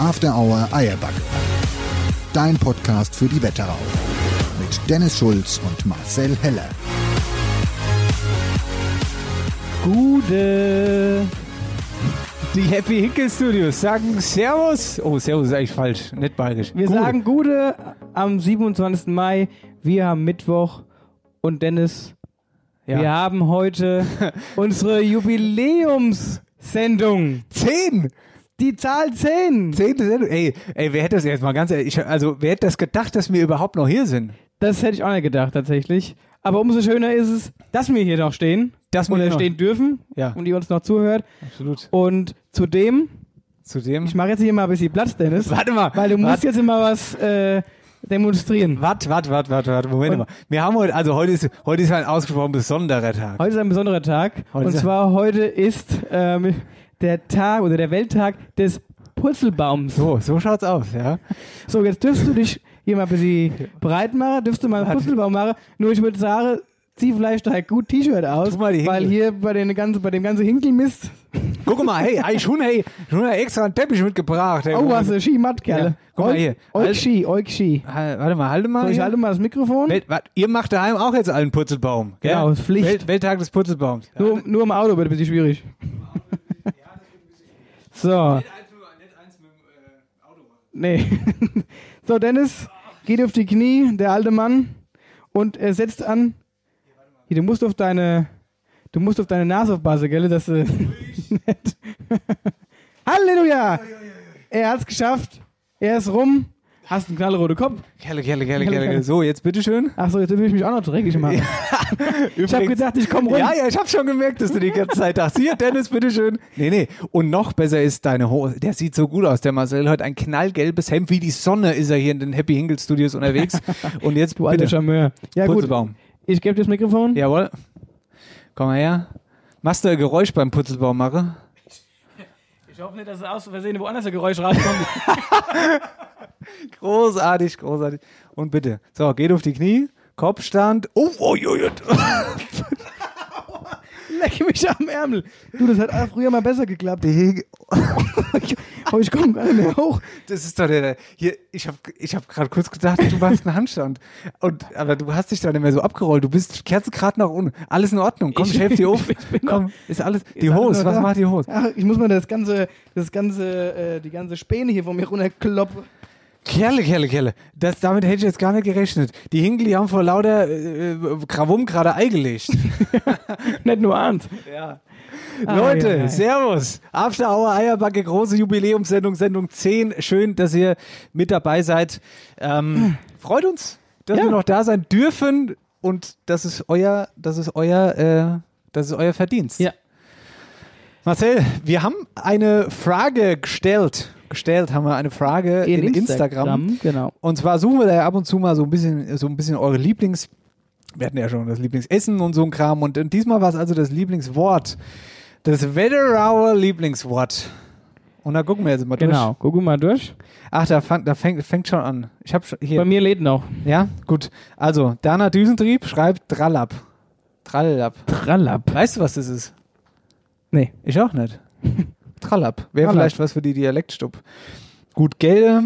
After Hour Eierback. Dein Podcast für die Wetterau. Mit Dennis Schulz und Marcel Heller. Gute. Die Happy Hickel Studios sagen Servus. Oh, Servus ist eigentlich falsch, nicht bayerisch. Wir Gute. sagen Gute am 27. Mai. Wir haben Mittwoch und Dennis, Ja. wir haben heute unsere Jubiläumssendung. Zehn! Die Zahl 10. Zehnte Sendung. Ey, ey, wer hätte das jetzt mal ganz ehrlich, ich, also wer hätte das gedacht, dass wir überhaupt noch hier sind? Das hätte ich auch nicht gedacht, tatsächlich. Aber umso schöner ist es, dass wir hier noch stehen. Dass wir hier noch- stehen dürfen. Ja. Und die uns noch zuhört. Absolut. Und zudem, Zudem. ich mache jetzt hier mal ein bisschen Platz, Dennis. Warte mal. Weil du musst warte, jetzt immer was äh, demonstrieren. Warte, warte, warte, warte, warte, Moment Und- mal. Wir haben heute, also heute ist, heute ist ein ausgesprochen besonderer Tag. Heute ist ein besonderer Tag. Heute und zwar heute ist ähm, der Tag oder der Welttag des Purzelbaums. So, so schaut's aus, ja. So, jetzt dürfst du dich hier mal ein bisschen breit machen, dürfst du mal einen. Purzelbaum machen. Nur ich würde sagen, zieh vielleicht ein gut T-Shirt aus, weil hier bei, den ganzen, bei dem ganzen Hinkelmist, Guck mal, hey, hey, schon, hey, schon extra einen Teppich mitgebracht. Hey, oh, hast du Skimatt, Ja, Kerle. guck mal hier. Euk Halt- Ski, Euk Ski. Halt, Warte mal, halte mal. So, ich halte mal das Mikrofon. Welt, warte, ihr macht daheim auch jetzt einen Purzelbaum. Gell? Genau, ist Pflicht. Welt, Welttag des Purzelbaums. Nur, nur im Auto wird ein bisschen schwierig. So. Nee. so, Dennis geht auf die Knie, der alte Mann, und er setzt an. Hier, du musst auf deine, du musst auf deine Nase aufpassen, gell? Das äh, nett. Halleluja! Er hat's geschafft. Er ist rum. Hast einen knallroten Kopf. Kerle, Kerle, Kerle. Kerle. So, jetzt bitteschön. Achso, jetzt will ich mich auch noch dreckig machen. ich habe gedacht, ich komme rum. Ja, ja, ich habe schon gemerkt, dass du die ganze Zeit dachtest. Hier, Dennis, bitteschön. Nee, nee. Und noch besser ist deine Hose. Der sieht so gut aus, der Marcel. Heute ein knallgelbes Hemd. Wie die Sonne ist er hier in den Happy Hingle Studios unterwegs. Und jetzt Du alter. Charmeur. Ja, gut. Purzelbaum. Ich gebe dir das Mikrofon. Jawohl. Komm mal her. Machst du ein Geräusch beim Purzelbaum machen? Ich hoffe nicht, dass es aus Versehen woanders ein Geräusch rauskommt. Großartig, großartig. Und bitte. So, geht auf die Knie. Kopfstand. Oh, oh, oh, oh. Leck mich am Ärmel. Du, das hat früher mal besser geklappt. Aber ich komme gar nicht mehr hoch. Das ist doch der, hier, ich habe ich hab gerade kurz gedacht, du machst einen Handstand. Und, aber du hast dich da nicht mehr so abgerollt. Du bist kerzengrad nach unten. Alles in Ordnung. Komm, ich, Ich- helfe dir auf. Komm, ist alles. Die Ist Hose, was macht die Hose? Ach, ich muss mal das ganze, das ganze, äh, die ganze Späne hier von mir runterkloppen. Kerle, Kerle, Kerle. Das, damit hätte ich jetzt gar nicht gerechnet. Die Hinkel, die haben vor lauter äh, äh, Krawum gerade Ei gelegt. nicht nur ahnt. Ja. Ah, Leute, ja, ja. Servus. After Hour Eierbacke, große Jubiläumssendung, Sendung 10. Schön, dass ihr mit dabei seid. Ähm, freut uns, dass Ja. wir noch da sein dürfen und das ist euer, das ist euer, äh, das ist euer Verdienst. Ja. Marcel, wir haben eine Frage gestellt. Gestellt haben wir eine Frage in, Instagram. Genau. Und zwar suchen wir da ja ab und zu mal so ein bisschen, so ein bisschen eure Lieblings, wir hatten ja schon das Lieblingsessen und so ein Kram. Und, und diesmal war es also das Lieblingswort. Das Wetterauer Lieblingswort. Und da gucken wir jetzt mal durch. Genau. Guck mal durch. Ach, da, fang, da fängt, fängt schon an. Ich habe hier. Bei mir lädt noch. Ja, gut. Also, Dana Düsentrieb schreibt Trallab. Trallab. Trallab. Weißt du, was das ist? Nee. Ich auch nicht. Trallab. Wäre vielleicht was für die Dialektstub. Gut, Gelde,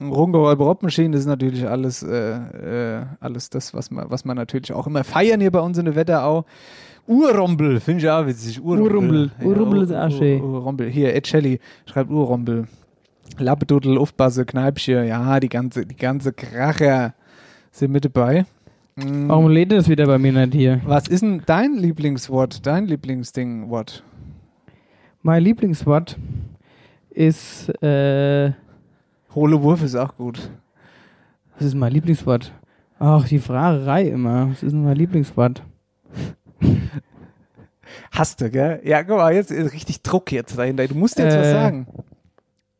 Rungeräu Robmaschinen, das ist natürlich alles, äh, äh, alles das, was man, was man natürlich auch immer feiern hier bei uns in der Wetterau. Urrombel, finde ich auch witzig. Urrombel. Urrombel. Urrombel ist auch schön. Ur Urrombel. Hier, Ed Shelley schreibt Urrombel. Lappeduddel, Aufbasse, Kneipchen, ja, die ganze, die ganze Kracher sind mit dabei. Warum lädt das wieder bei mir nicht hier? Was ist denn dein Lieblingswort, dein Lieblingsding-Wort? Mein Lieblingswort ist, äh, Hohle Wurf ist auch gut. was ist mein Lieblingswort? Ach, die Fragerei immer. Was ist denn mein Lieblingswort? Hast du, gell? Ja, guck mal, jetzt ist richtig Druck jetzt dahinter. Du musst jetzt was Äh, sagen.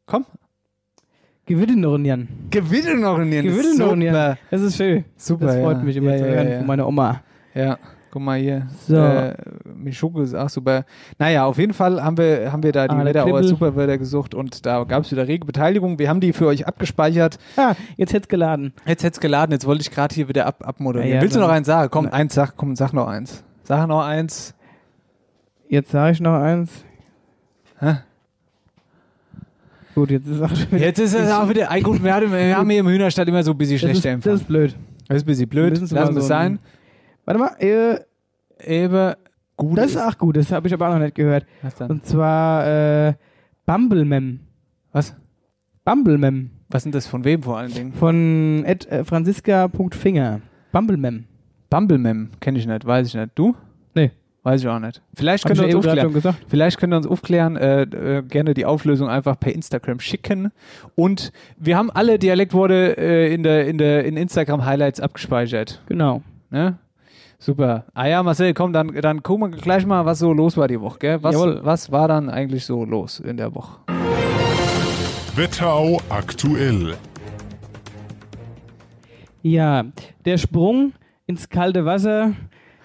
Komm. Gewinnorientieren. Gewinne noch in den Gewinnorientieren. Das ist schön. Super, Das freut ja. mich immer Ja, zu hören ja. von meiner Oma. Ja, guck mal hier. So. Äh, Mischoko ist auch super. Naja, auf jeden Fall haben wir, haben wir da die Ah, Wetterauer. Superwörter gesucht und da gab es wieder rege Beteiligung. Wir haben die für euch abgespeichert. Ah, jetzt hätte es geladen. Jetzt hätte es geladen, jetzt wollte ich gerade hier wieder ab, abmoderieren. Ja, ja, Willst du noch eins sagen? Komm, eins sag, komm, sag noch eins. Sag noch eins. Jetzt sage ich noch eins. Hä? Gut, jetzt ist auch wieder. Jetzt ist es auch wieder, ein gut, wir, haben hier im Hühnerstadt immer so ein bisschen das schlechter das Empfang. ist blöd. Das ist ein bisschen blöd, lassen wir es so ein- sein. Warte mal, äh, Eben gut das ist auch gut. Das habe ich aber auch noch nicht gehört. Was dann? Und zwar äh, Bumblemem. Was? Bumblemem. Was sind das von wem vor allen Dingen? Von Ed, äh, franziska.finger. Bumblemem. Bumblemem, kenne ich nicht, weiß ich nicht. Du? Nee. Weiß ich auch nicht. Vielleicht könnt ihr uns aufklären. Vielleicht könnt ihr uns aufklären, äh, äh, gerne die Auflösung einfach per Instagram schicken. Und wir haben alle Dialektworte äh, in der in der in Instagram Highlights abgespeichert. Genau. Ne? Super. Ah ja, Marcel, komm, dann, dann gucken wir gleich mal, was so los war die Woche. Gell? Was, Jawohl. was war dann eigentlich so los in der Woche? Wetterau aktuell. Ja, der Sprung ins kalte Wasser,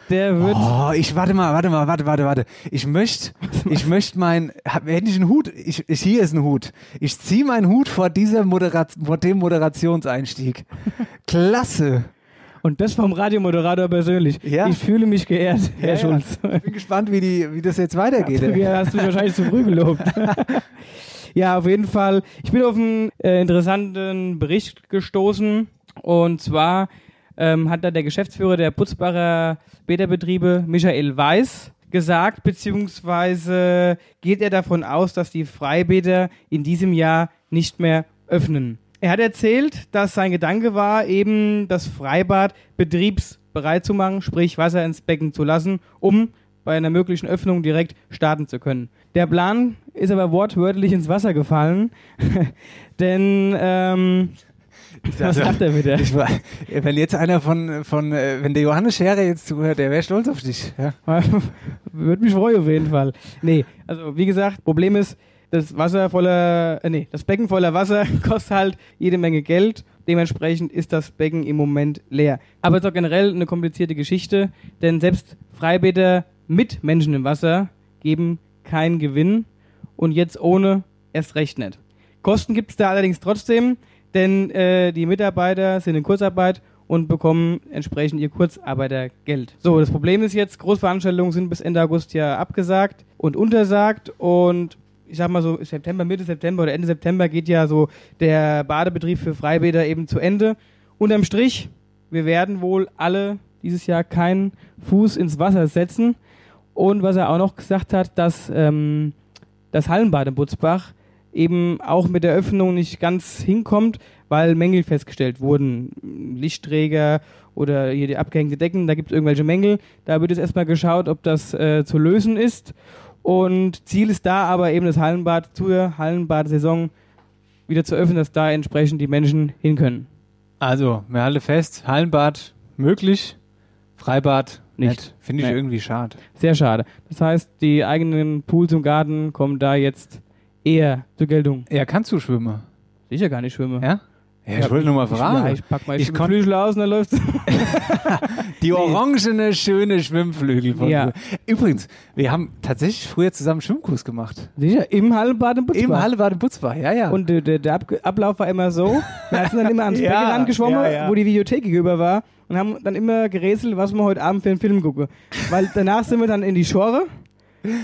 der wird. Oh, ich warte mal, warte mal, warte, warte, warte. Ich möchte, ich möchte mein, hab, hätte ich einen Hut, ich, ich, hier ist ein Hut. Ich ziehe meinen Hut vor dieser Moderat, vor dem Moderationseinstieg. Klasse. Und das vom Radiomoderator persönlich. Ja. Ich fühle mich geehrt, Herr Ja, ja. Schulz. Ich bin gespannt, wie die, wie das jetzt weitergeht. Du hast mich wahrscheinlich zu früh gelobt. ja, auf jeden Fall. Ich bin auf einen äh, interessanten Bericht gestoßen. Und zwar ähm, hat da der Geschäftsführer der Putzbacher Bäderbetriebe, Michael Weiß, gesagt, beziehungsweise geht er davon aus, dass die Freibäder in diesem Jahr nicht mehr öffnen. Er hat erzählt, dass sein Gedanke war, eben das Freibad betriebsbereit zu machen, sprich Wasser ins Becken zu lassen, um bei einer möglichen Öffnung direkt starten zu können. Der Plan ist aber wortwörtlich ins Wasser gefallen, denn ähm, was sagt er wieder? Ich war, wenn jetzt einer von, von äh, wenn der Johannes Scherer jetzt zuhört, der wäre stolz auf dich. Ja. Würde mich freuen auf jeden Fall. Nee, also wie gesagt, Problem ist, das Wasser voller, äh, nee, das Becken voller Wasser kostet halt jede Menge Geld. Dementsprechend ist das Becken im Moment leer. Aber es ist auch generell eine komplizierte Geschichte, denn selbst Freibäder mit Menschen im Wasser geben keinen Gewinn und jetzt ohne erst recht nicht. Kosten gibt es da allerdings trotzdem, denn äh, die Mitarbeiter sind in Kurzarbeit und bekommen entsprechend ihr Kurzarbeitergeld. So, das Problem ist jetzt, Großveranstaltungen sind bis Ende August ja abgesagt und untersagt und ich sag mal so, September, Mitte September oder Ende September geht ja so der Badebetrieb für Freibäder eben zu Ende. Unterm Strich, wir werden wohl alle dieses Jahr keinen Fuß ins Wasser setzen. Und was er auch noch gesagt hat, dass ähm, das Hallenbad in Butzbach eben auch mit der Öffnung nicht ganz hinkommt, weil Mängel festgestellt wurden. Lichtträger oder hier die abgehängte Decken, da gibt es irgendwelche Mängel. Da wird jetzt erstmal geschaut, ob das äh, zu lösen ist. Und Ziel ist da aber eben das Hallenbad zur Hallenbad-Saison wieder zu öffnen, dass da entsprechend die Menschen hin können. Also, wir halten fest, Hallenbad möglich, Freibad nicht. Finde ich Nee. irgendwie schade. Sehr schade. Das heißt, die eigenen Pools im Garten kommen da jetzt eher zur Geltung. Ja, kannst du schwimmen? Sicher gar nicht schwimmen. Ja? Ja, ich wollte nur mal fragen. Ja, ich pack mal Ich ich kon- Flügel aus und dann läuft's. Die orangene, schöne Schwimmflügel von Ja. Übrigens, wir haben tatsächlich früher zusammen Schwimmkurs gemacht. Sicher, im Hallenbad im Butzbach. Im Hallebad in Butzbach, ja, ja. Und der, der, der Ab Ablauf war immer so, wir sind dann immer ans Ja, Beckenrand geschwommen, ja, ja. wo die Videothek gegenüber war und haben dann immer gerätselt, was wir heute Abend für einen Film gucken. Weil danach sind wir dann in die Schore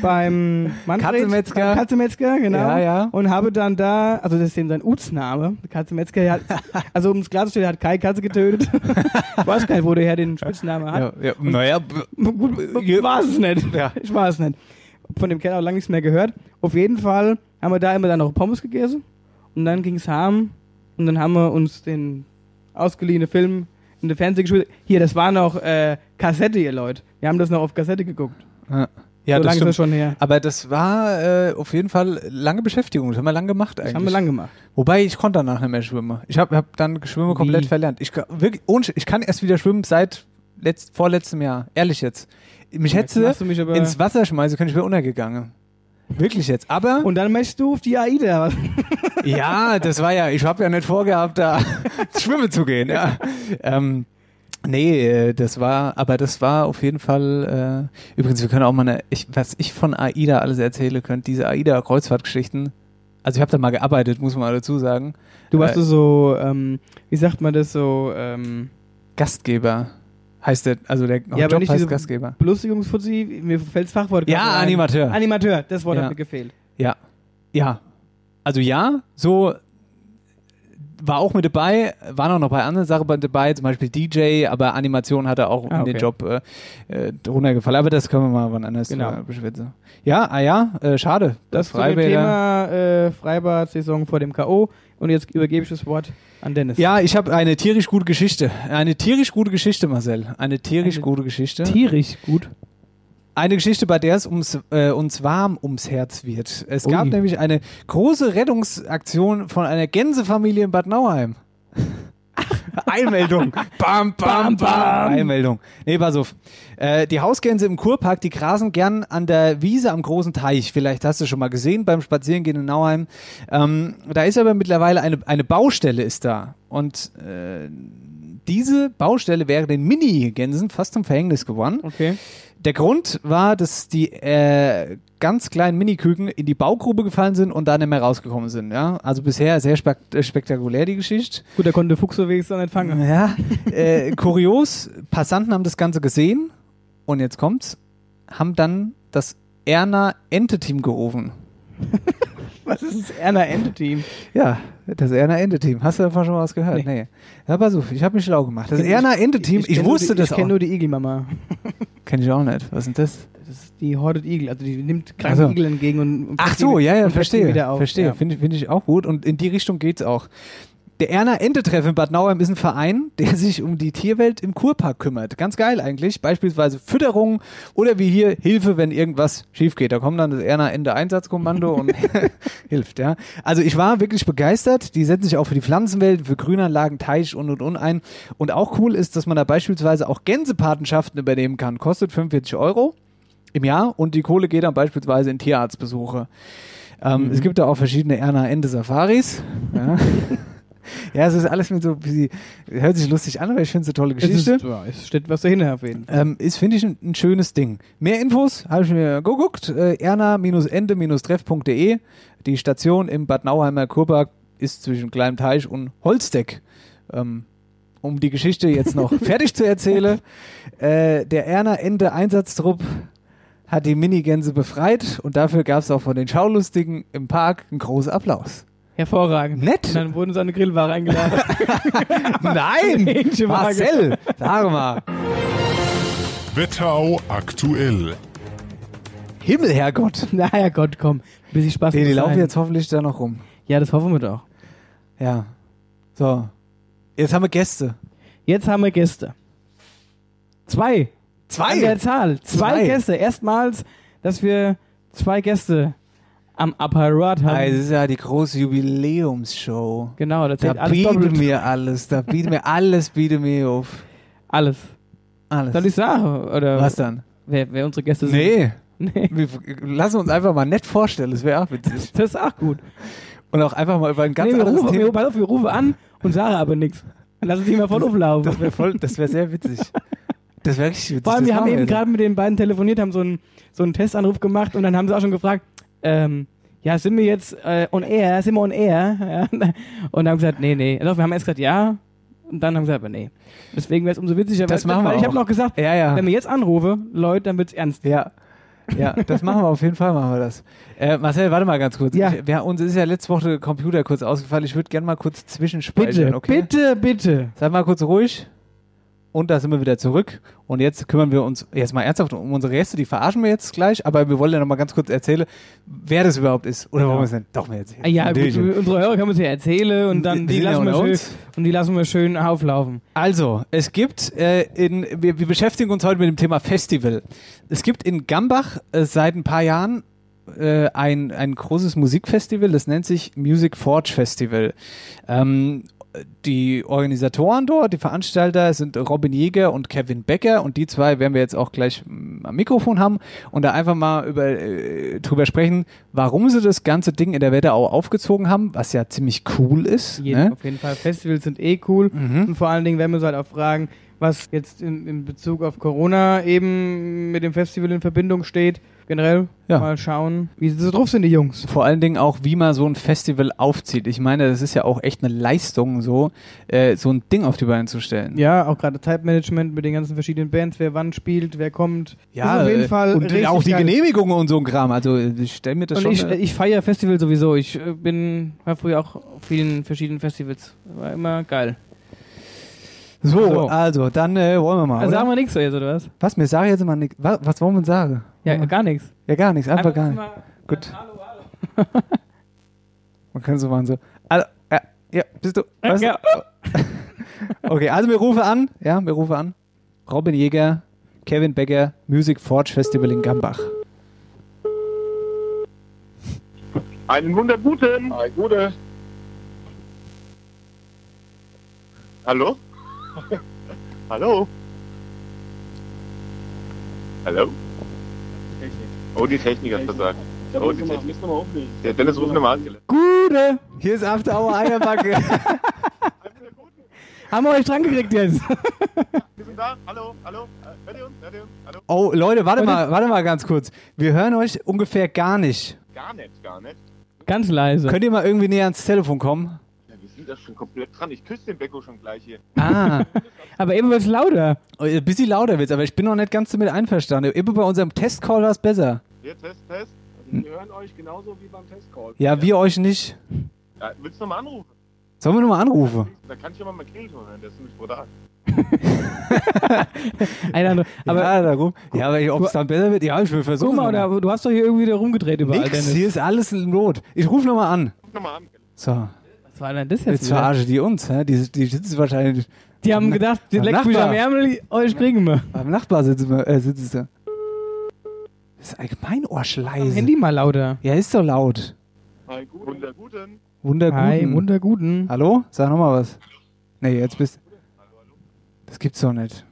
beim Manfred, Katzemetzger. beim Katzemetzger, genau. Ja, ja. Und habe dann da, also das ist eben sein Utsname, Katzemetzger, hat, also um es klarzustellen, hat keine Katze getötet. ich weiß gar nicht, wo der Herr den Spitznamen hat. ja, ja, naja, Gut, ich weiß es nicht. Ja. Ich weiß es nicht. Von dem Kerl auch lange nichts mehr gehört. Auf jeden Fall haben wir da immer dann noch Pommes gegessen und dann ging's heim und dann haben wir uns den ausgeliehenen Film in der Fernseh gespielt. Hier, das war noch äh, Kassette, ihr Leute. Wir haben das noch auf Kassette geguckt. Ja, ja so das lange ist stimmt. das schon her. Aber das war äh, auf jeden Fall lange Beschäftigung. Das haben wir lang gemacht eigentlich. Das haben wir lang gemacht. Wobei ich konnte danach nicht mehr schwimmen. Ich habe hab dann Schwimmen Wie? komplett verlernt. Ich wirklich, ohne, ich kann erst wieder schwimmen seit letzt, vorletztem Jahr. Ehrlich jetzt. Mich Jetzt hätte mich aber- ins Wasser schmeißen können, ich wäre untergegangen. Wirklich jetzt. Aber Und dann möchtest du auf die AIDA. ja, das war ja, ich habe ja nicht vorgehabt, da schwimmen zu gehen. Ja. Ähm, nee, äh, das war, aber das war auf jeden Fall. Äh, übrigens, wir können auch mal eine, ich, was ich von AIDA alles erzähle könnt, diese AIDA-Kreuzfahrtgeschichten. Also ich habe da mal gearbeitet, muss man dazu sagen. Du warst Äh, so, ähm, wie sagt man das so, ähm, Gastgeber heißt der, also der Ja, aber Job nicht heißt diese- Belustigungsfuzzi. Mir fällt das Fachwort Ja, ein. Animateur. Animateur, das Wort Ja. hat mir gefehlt. Ja. Ja. Also ja, so war auch mit dabei, waren auch noch bei anderen Sachen dabei, zum Beispiel DJ, aber Animation hat er auch Ah, in den okay. Job äh, äh, drunter gefallen. Aber das können wir mal wann anders Genau. äh, beschwitzen. Ja, ah ja, äh, schade. Das dem Freibäder- Thema äh, Freibad-Saison vor dem K.O. Und jetzt übergebe ich das Wort an Dennis. Ja, ich habe eine tierisch gute Geschichte. Eine tierisch gute Geschichte, Marcel. Eine tierisch Eine gute Geschichte. tierisch gut. Eine Geschichte, bei der es ums, äh, uns warm ums Herz wird. Es gab Ui. nämlich eine große Rettungsaktion von einer Gänsefamilie in Bad Nauheim. Einmeldung. Bam, bam, bam. Einmeldung. Nee, pass auf. Äh, die Hausgänse im Kurpark, die grasen gern an der Wiese am großen Teich. Vielleicht hast du schon mal gesehen beim Spazierengehen in Nauheim. Ähm, da ist aber mittlerweile eine, eine Baustelle ist da. Und äh, diese Baustelle wäre den Mini-Gänsen fast zum Verhängnis geworden. Okay. Der Grund war, dass die äh, ganz kleinen Miniküken in die Baugrube gefallen sind und da nicht mehr rausgekommen sind. Ja? Also bisher sehr spek spektakulär die Geschichte. Gut, da konnte Fuchs so wenigstens nicht fangen. Ja, äh, kurios, Passanten haben das Ganze gesehen und jetzt kommt's, haben dann das Erna Ente-Team gerufen. Was ist das Erna Ente-Team? Ja, das Erna Ente-Team. Hast du davon schon mal was gehört? Nee. Ja, pass auf, ich habe mich schlau gemacht. Das Erna Ente-Team, ich, kenn nur wusste die, das Ich kenne auch. nur die Igelmama. Kenn ich auch nicht. Was ist denn das? Das ist die hortet Igel. Also die nimmt kranke Ach so. Igel entgegen und, und Ach so, ja, ja, verstehe. Wieder auf. Verstehe, Ja. finde finde ich auch gut und in die Richtung geht's auch. Der Erna Ente-Treff in Bad Nauheim ist ein Verein, der sich um die Tierwelt im Kurpark kümmert. Ganz geil eigentlich. Beispielsweise Fütterung oder wie hier Hilfe, wenn irgendwas schief geht. Da kommt dann das Erna Ente Einsatzkommando und hilft, ja. Also ich war wirklich begeistert. Die setzen sich auch für die Pflanzenwelt, für Grünanlagen, Teich und und und ein. Und auch cool ist, dass man da beispielsweise auch Gänsepatenschaften übernehmen kann. Kostet 45 Euro im Jahr und die Kohle geht dann beispielsweise in Tierarztbesuche. Ähm, Es gibt da auch verschiedene Erna Ende Safaris. Ja. ja, es ist alles mit so, wie, hört sich lustig an, aber ich finde es eine tolle Es, ist, Geschichte. ja, es steht was dahinter auf jeden Fall. Ähm, ist, finde ich, ein, ein schönes Ding. Mehr Infos habe ich mir geguckt. Äh, erna-ende-treff.de. Die Station im Bad Nauheimer Kurpark ist zwischen Kleinem Teich und Holzdeck. Ähm, um die Geschichte jetzt noch fertig zu erzählen. Äh, der Erna-Ende-Einsatztrupp hat die Minigänse befreit und dafür gab es auch von den Schaulustigen im Park einen großen Applaus. Hervorragend. Nett. Und dann wurden sie an eine Grillware eingeladen. Nein! Marcel, sag mal. Wetterau aktuell. Himmel, Herrgott. naja, Gott, komm. Ein bisschen Spaß Nee, die muss laufen sein. jetzt hoffentlich da noch rum. Ja, das hoffen wir doch. Ja. So. Jetzt haben wir Gäste. Jetzt haben wir Gäste. Zwei. An der Zahl. Zwei, Zwei. Gäste. Erstmals, dass wir zwei Gäste am Apparat haben. Ah, Das ist ja die große Jubiläumsshow. genau, das Da alles biete doppelt. mir alles. Da biete mir alles, biete mir auf. Alles. Alles. Soll ich sagen? Oder Was dann? Wer, wer unsere Gäste sind? Nee. Nee. Wir lassen uns einfach mal nett vorstellen. Das wäre auch witzig. Das ist auch gut. Und auch einfach mal über ein ganz nee, wir, anderes rufen, wir, Thema. pass auf, wir rufen an und sagen aber nichts. Lass uns nicht mal voll auflaufen. Das wäre voll, das wäre sehr witzig. Das wäre richtig witzig. Vor allem, das wir haben eben gerade mit den beiden telefoniert, haben so einen, so einen Testanruf gemacht und dann haben sie auch schon gefragt, ähm, ja, sind wir jetzt äh, on air? Sind wir on air? Ja, und haben gesagt, nee, nee. Also wir haben erst gesagt, ja. Und dann haben sie gesagt, aber nee. Deswegen wäre es umso witziger, Das weil, machen wir weil ich habe noch gesagt, Ja, ja. wenn wir jetzt anrufe, Leute, dann wird's ernst. Ja. Ja, das machen wir auf jeden Fall, machen wir das. Äh, Marcel, warte mal ganz kurz. Ja. Ich, wir, uns ist ja letzte Woche der Computer kurz ausgefallen. Ich würde gerne mal kurz zwischenspeichern, Bitte, okay? bitte, bitte. Sei mal kurz ruhig. Und da sind wir wieder zurück. Und jetzt kümmern wir uns jetzt mal ernsthaft um unsere Gäste. Die verarschen wir jetzt gleich. Aber wir wollen ja noch mal ganz kurz erzählen, wer das überhaupt ist. Oder wollen wir es denn doch mal erzählen? Ja, gut, unsere Hörer können wir es ja erzählen und dann Die die sind ja lassen wir unter schön, uns. und die lassen wir schön auflaufen. Also, es gibt äh, in, wir, wir beschäftigen uns heute mit dem Thema Festival. Es gibt in Gambach äh, seit ein paar Jahren äh, ein, ein großes Musikfestival, das nennt sich Music Forge Festival. Ähm, die Organisatoren dort, die Veranstalter sind Robin Jäger und Kevin Becker und die zwei werden wir jetzt auch gleich mm, am Mikrofon haben und da einfach mal über, äh, drüber sprechen, warum sie das ganze Ding in der Wetterau aufgezogen haben, was ja ziemlich cool ist. Jeden, Ne? Auf jeden Fall. Festivals sind eh cool. Mhm. Und vor allen Dingen werden wir uns halt auch fragen, was jetzt in, in Bezug auf Corona eben mit dem Festival in Verbindung steht. Generell Ja. mal schauen, wie sie so drauf sind, die Jungs. Vor allen Dingen auch, wie man so ein Festival aufzieht. Ich meine, das ist ja auch echt eine Leistung, so, äh, so ein Ding auf die Beine zu stellen. Ja, auch gerade Zeitmanagement mit den ganzen verschiedenen Bands, wer wann spielt, wer kommt. Ja, auf jeden äh, Fall und auch die. Genehmigungen und so ein Kram. Also ich stelle mir das Und schon. ich, äh, ich feiere Festival sowieso. Ich äh, bin, war früher auch auf vielen verschiedenen Festivals. War immer geil. So, so. also dann äh, wollen wir mal. Also sagen wir nichts so jetzt, oder was? was? Mir sage jetzt immer nichts. Was, was wollen wir sagen? Ja, gar nichts. Ja, gar nichts. Einfach, gar nichts. Gut. Man kann so machen so. Also, ja, ja, bist du? Was? Ja. Okay, also wir rufen an. Ja, wir rufen an. Robin Jäger, Kevin Becker, Music Forge Festival in Gambach. Einen wunderguten. Ein gute. Hallo? Hallo? Hallo? Oh, die Technik hat versagt. Oh, die Technik. Der Dennis ruft nochmal an. Gute! Hier ist After Hour Eierbacke. Haben wir euch dran gekriegt jetzt? Wir sind da. Hallo? Hallo? Hört ihr uns? Hört ihr uns? Hallo? Oh, Leute, warte mal, warte mal ganz kurz. Wir hören euch ungefähr gar nicht. Gar nicht, gar nicht. Ganz leise. Könnt ihr mal irgendwie näher ans Telefon kommen? Ja, da schon komplett dran. Ich küsse den Becko schon gleich hier. Ah, Aber eben wird's lauter. ein bisschen lauter wird's, aber ich bin noch nicht ganz damit einverstanden. Eben bei unserem Testcall war es besser. Hier, Test, Test. Wir hören euch genauso wie beim Testcall. Ja, wir euch nicht. Ja, willst du nochmal anrufen? Sollen wir nochmal anrufen? Da kann ich ja mal meinen Kehlton hören. Der ist nämlich brutal. Ein anderer- Aber ja, darum. Ja, aber ob es dann besser wird, ja, ich will guck versuchen. mal, da, du hast doch hier irgendwie da rumgedreht überall, Nix, Dennis. hier ist alles in Not. Ich rufe nochmal an. Ruf nochmal an. So, Was war denn das jetzt? jetzt wieder? verarschen die uns. Hä? Die, die sitzen wahrscheinlich Die haben gedacht, die leckt mich am Ärmel, euch kriegen wir. beim Nachbar sitzen, wir, äh, sitzen sie. Das ist allgemein Am Arschleise. Handy mal lauter. Ja, ist doch laut. Hi, gut. Wunderguten. Wunderguten. Hi, wunderguten. Hallo? Sag nochmal was. Nee, jetzt bist Das gibt's doch nicht.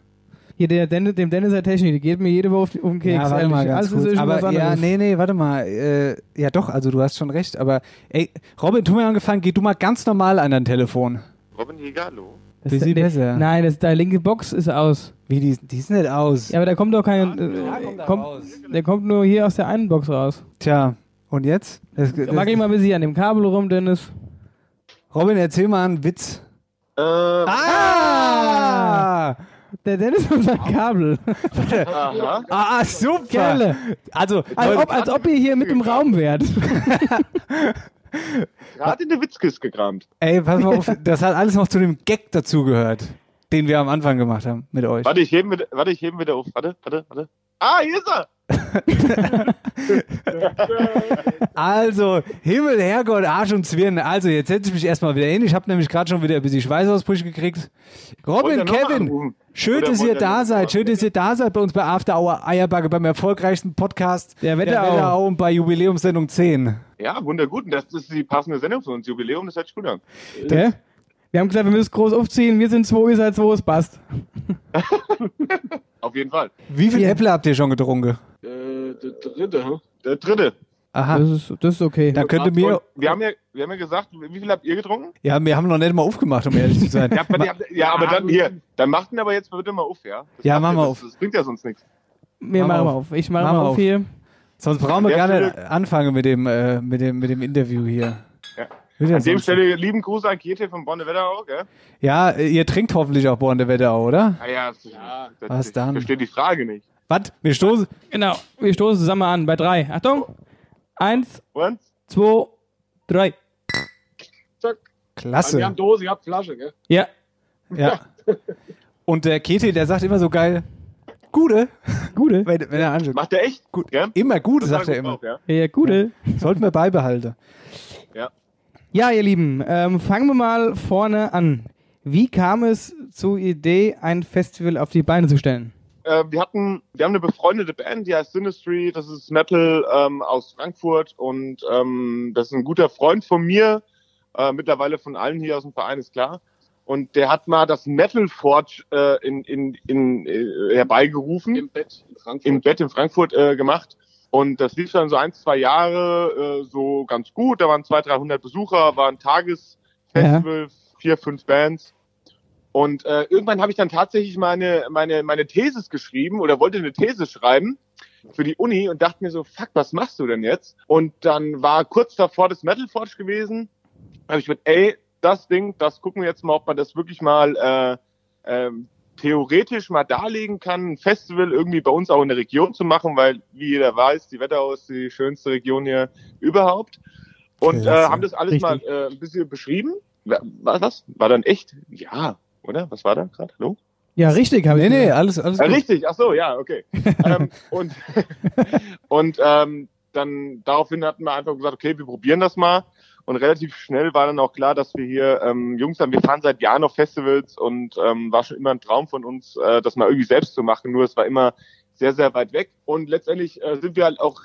Hier, der Dennis, dem Dennis der Technik, die geht mir jede Woche auf, auf den Keks. ja, warte mal ganz Alles ist kurz. Aber ja, nee, nee, warte mal. Äh, ja doch, also du hast schon recht. Aber ey, Robin, tu mir angefangen, geh du mal ganz normal an dein Telefon. Robin hallo. Das ist- besser? Nein, das, deine linke Box ist aus. Wie, die, die ist nicht aus. Ja, aber da kommt doch kein. Äh, kommt, der kommt nur hier aus der einen Box raus. Tja, und jetzt? Das, das, Mag ich mal ein bisschen an dem Kabel rum, Dennis. Robin, erzähl mal einen Witz. Äh, Ah! Der Dennis und sein Kabel. aha. Ah, super! Gerne. Also, Als ob, als ob ihr hier mit im Raum wärt. Gerade in der Witzkiste gekramt. ey, pass mal auf, das hat alles noch zu dem Gag dazugehört, den wir am Anfang gemacht haben mit euch. Warte, ich heben wieder, warte, ich heben wieder auf. Warte, warte, warte. Ah, hier ist er! Also, Himmel, Herrgott, Arsch und Zwirn. Also, jetzt setze ich mich erstmal wieder hin. Ich habe nämlich gerade schon wieder ein bisschen Schweißausbrüche gekriegt. Robin, Kevin, schön, Oder dass ihr da seid. Schön, dass ihr da seid bei uns bei After Hour Eierbacke, beim erfolgreichsten Podcast Der Wetterau. und bei Jubiläumssendung 10. Ja, wundergut. Und Das ist die passende Sendung für uns. Jubiläum, das hört sich gut an. Gell? Wir haben gesagt, wir müssen es groß aufziehen. Wir sind zwei, ihr seid zwei, es passt. Auf jeden Fall. Wie viel Ja. Äpfel habt ihr schon getrunken? Äh, der dritte, hm? Der dritte. Aha. Das ist, das ist okay. Dann könnte mir. Wir haben ja, wir haben ja gesagt, wie viel habt ihr getrunken? Ja, wir haben noch nicht mal aufgemacht, um ehrlich zu sein. Ja, aber, ja, aber dann hier, dann macht ihn aber jetzt bitte mal auf, ja? Das Ja, machen wir auf. Das bringt ja sonst nichts. Wir Mach machen auf. auf. Ich mache Mach mal auf auf. hier. Sonst brauchen wir Ja, gar nicht Philipp. anfangen mit dem, äh, mit dem, mit dem Interview hier. An dem Stelle lieben Gruß an Kiete von Bonne Wetterau, gell? Ja, ihr trinkt hoffentlich auch Born der Wetterau, oder? Ah ja, Ja, das, was ich dann? verstehe die Frage nicht. Was? Wir stoßen. Genau. Wir stoßen zusammen an bei drei. Achtung. Eins, Und? zwei, drei. Zack. Klasse. Wir haben Dose, ihr habt Flasche, gell? Ja. Ja. Und der Kete, der sagt immer so geil, Gute, Gute. wenn, wenn er anschaut. Macht er echt? Gut. Ja? Immer Gute, Das sagt er immer. drauf, ja. Ja, Gute. Sollten wir beibehalten. Ja, ihr Lieben, ähm, fangen wir mal vorne an. Wie kam es zur Idee, ein Festival auf die Beine zu stellen? Äh, wir hatten, wir haben eine befreundete Band, die heißt Sinistry, das ist Metal ähm, aus Frankfurt und ähm, das ist ein guter Freund von mir, äh, mittlerweile von allen hier aus dem Verein, ist klar. Und der hat mal das Metal Forge äh, in, in, in, äh, herbeigerufen. Im Bett in Frankfurt. im Bett in Frankfurt äh, gemacht. Und das lief dann so ein, zwei Jahre äh, so ganz gut. Da waren 200, 300 Besucher, war ein Tagesfestival, vier, fünf Bands. Und äh, irgendwann habe ich dann tatsächlich meine, meine, meine Thesis geschrieben oder wollte eine These schreiben für die Uni und dachte mir so, fuck, was machst du denn jetzt? Und dann war kurz davor das Metal Forge gewesen. Da habe ich gedacht, ey, das Ding, das gucken wir jetzt mal, ob man das wirklich mal äh, ähm, theoretisch mal darlegen kann, ein Festival irgendwie bei uns auch in der Region zu machen, weil, wie jeder weiß, die Wetterau ist die schönste Region hier überhaupt. Und äh, haben das alles Richtig. mal äh, ein bisschen beschrieben. Wa- War was? War dann echt? Ja, oder? Was war da gerade? Hallo? Ja, richtig, habe Nee, nee, alles, alles Ja, gut. richtig, ach so, ja, okay. ähm, und und ähm, dann daraufhin hatten wir einfach gesagt, okay, wir probieren das mal. Und relativ schnell war dann auch klar, dass wir hier ähm, Jungs haben, wir fahren seit Jahren auf Festivals und ähm, war schon immer ein Traum von uns, äh, das mal irgendwie selbst zu machen. Nur es war immer sehr, sehr weit weg. Und letztendlich äh, sind wir halt auch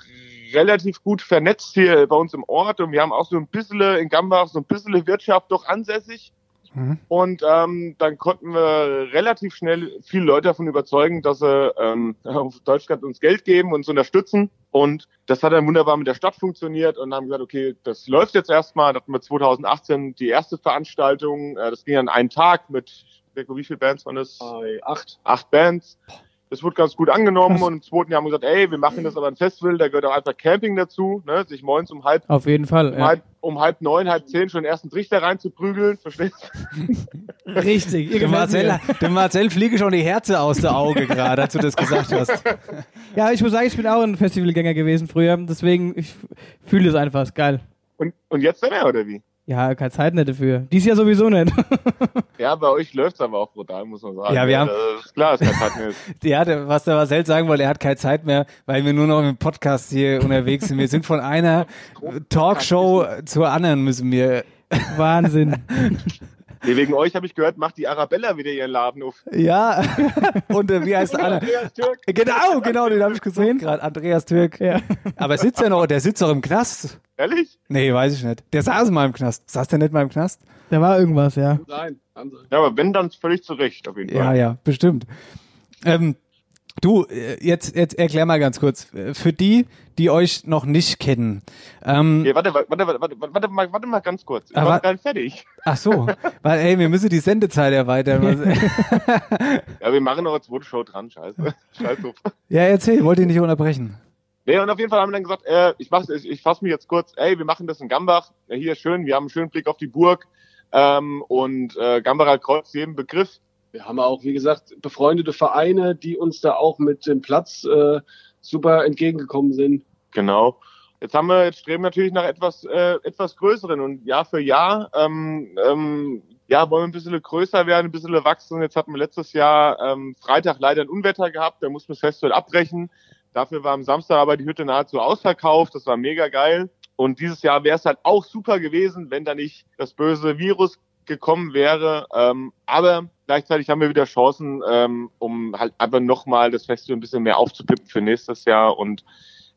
relativ gut vernetzt hier bei uns im Ort und wir haben auch so ein bisschen in Gambach so ein bisschen Wirtschaft doch ansässig. Mhm. Und ähm, dann konnten wir relativ schnell viele Leute davon überzeugen, dass sie ähm, auf Deutsch gesagt uns Geld geben, uns unterstützen. Und das hat dann wunderbar mit der Stadt funktioniert und haben gesagt, okay, das läuft jetzt erstmal. Da hatten wir 2018 die erste Veranstaltung. Äh, das ging an einen Tag mit, wie viele Bands waren das? Bei acht. Acht Bands. Das wurde ganz gut angenommen und im zweiten Jahr haben wir gesagt, ey, wir machen das aber ein Festival, da gehört auch einfach Camping dazu, ne? sich morgens um halb Auf jeden Fall. um, Ja. halb, um halb neun, halb zehn schon den ersten Trichter reinzuprügeln, verstehst Richtig. Ihr Dem Marcel, dem Marcel fliege schon die Herze aus der Auge gerade, als du das gesagt hast. Ja, ich muss sagen, ich bin auch ein Festivalgänger gewesen früher, deswegen ich fühle es einfach, ist geil. Und, und jetzt dann mehr, oder wie? Ja, keine Zeit nicht dafür. Dies Jahr sowieso nicht. Ja, bei euch läuft's aber auch brutal, muss man sagen. Ja, wir haben- Das ist klar, es nicht. Ja, der, was der Marcel sagen wollte, er hat keine Zeit mehr, weil wir nur noch im Podcast hier unterwegs sind. Wir sind von einer Talkshow zur anderen müssen wir. Wahnsinn. Nee, wegen euch habe ich gehört, macht die Arabella wieder ihren Laden auf. Ja. Und äh, wie heißt der? Andreas Türk. Genau, genau, den habe ich gesehen gerade. Andreas Türk. Ja. Aber sitzt er noch, der sitzt doch im Knast. Ehrlich? Nee, weiß ich nicht. Der saß mal im Knast. Saß der nicht mal im Knast? Da war irgendwas, ja. Nein. Ja, aber wenn, dann völlig zu Recht, auf jeden Ja, Fall. ja, bestimmt. Ähm, du, äh, jetzt, jetzt erklär mal ganz kurz. äh, Für die, die euch noch nicht kennen. Ähm, Okay, warte, warte, warte, warte, warte, warte, mal, warte mal ganz kurz. Ich war gar nicht fertig. Ach so, weil ey, wir müssen die Sendezeit erweitern. Ja, wir machen noch eine zweite Show dran, scheiße. Scheiß drauf. ja, erzähl, wollte ich nicht unterbrechen. Nee, und auf jeden Fall haben wir dann gesagt, äh, ich mach's, ich, ich fasse mich jetzt kurz, ey, wir machen das in Gambach. Ja, hier schön, wir haben einen schönen Blick auf die Burg. Ähm, und äh, Gambacher Kreuz jeden Begriff. Wir haben auch, wie gesagt, befreundete Vereine, die uns da auch mit dem Platz äh, super entgegengekommen sind. Genau. Jetzt haben wir, jetzt streben natürlich nach etwas, äh, etwas größeren und Jahr für Jahr, ähm, ähm, ja, wollen wir ein bisschen größer werden, ein bisschen wachsen. Jetzt hatten wir letztes Jahr ähm, Freitag leider ein Unwetter gehabt, da mussten wir das Festival abbrechen. Dafür war am Samstag aber die Hütte nahezu ausverkauft, das war mega geil. Und dieses Jahr wäre es halt auch super gewesen, wenn da nicht das böse Virus gekommen wäre. Ähm, aber gleichzeitig haben wir wieder Chancen, ähm, um halt einfach nochmal das Festival ein bisschen mehr aufzupippen für nächstes Jahr. Und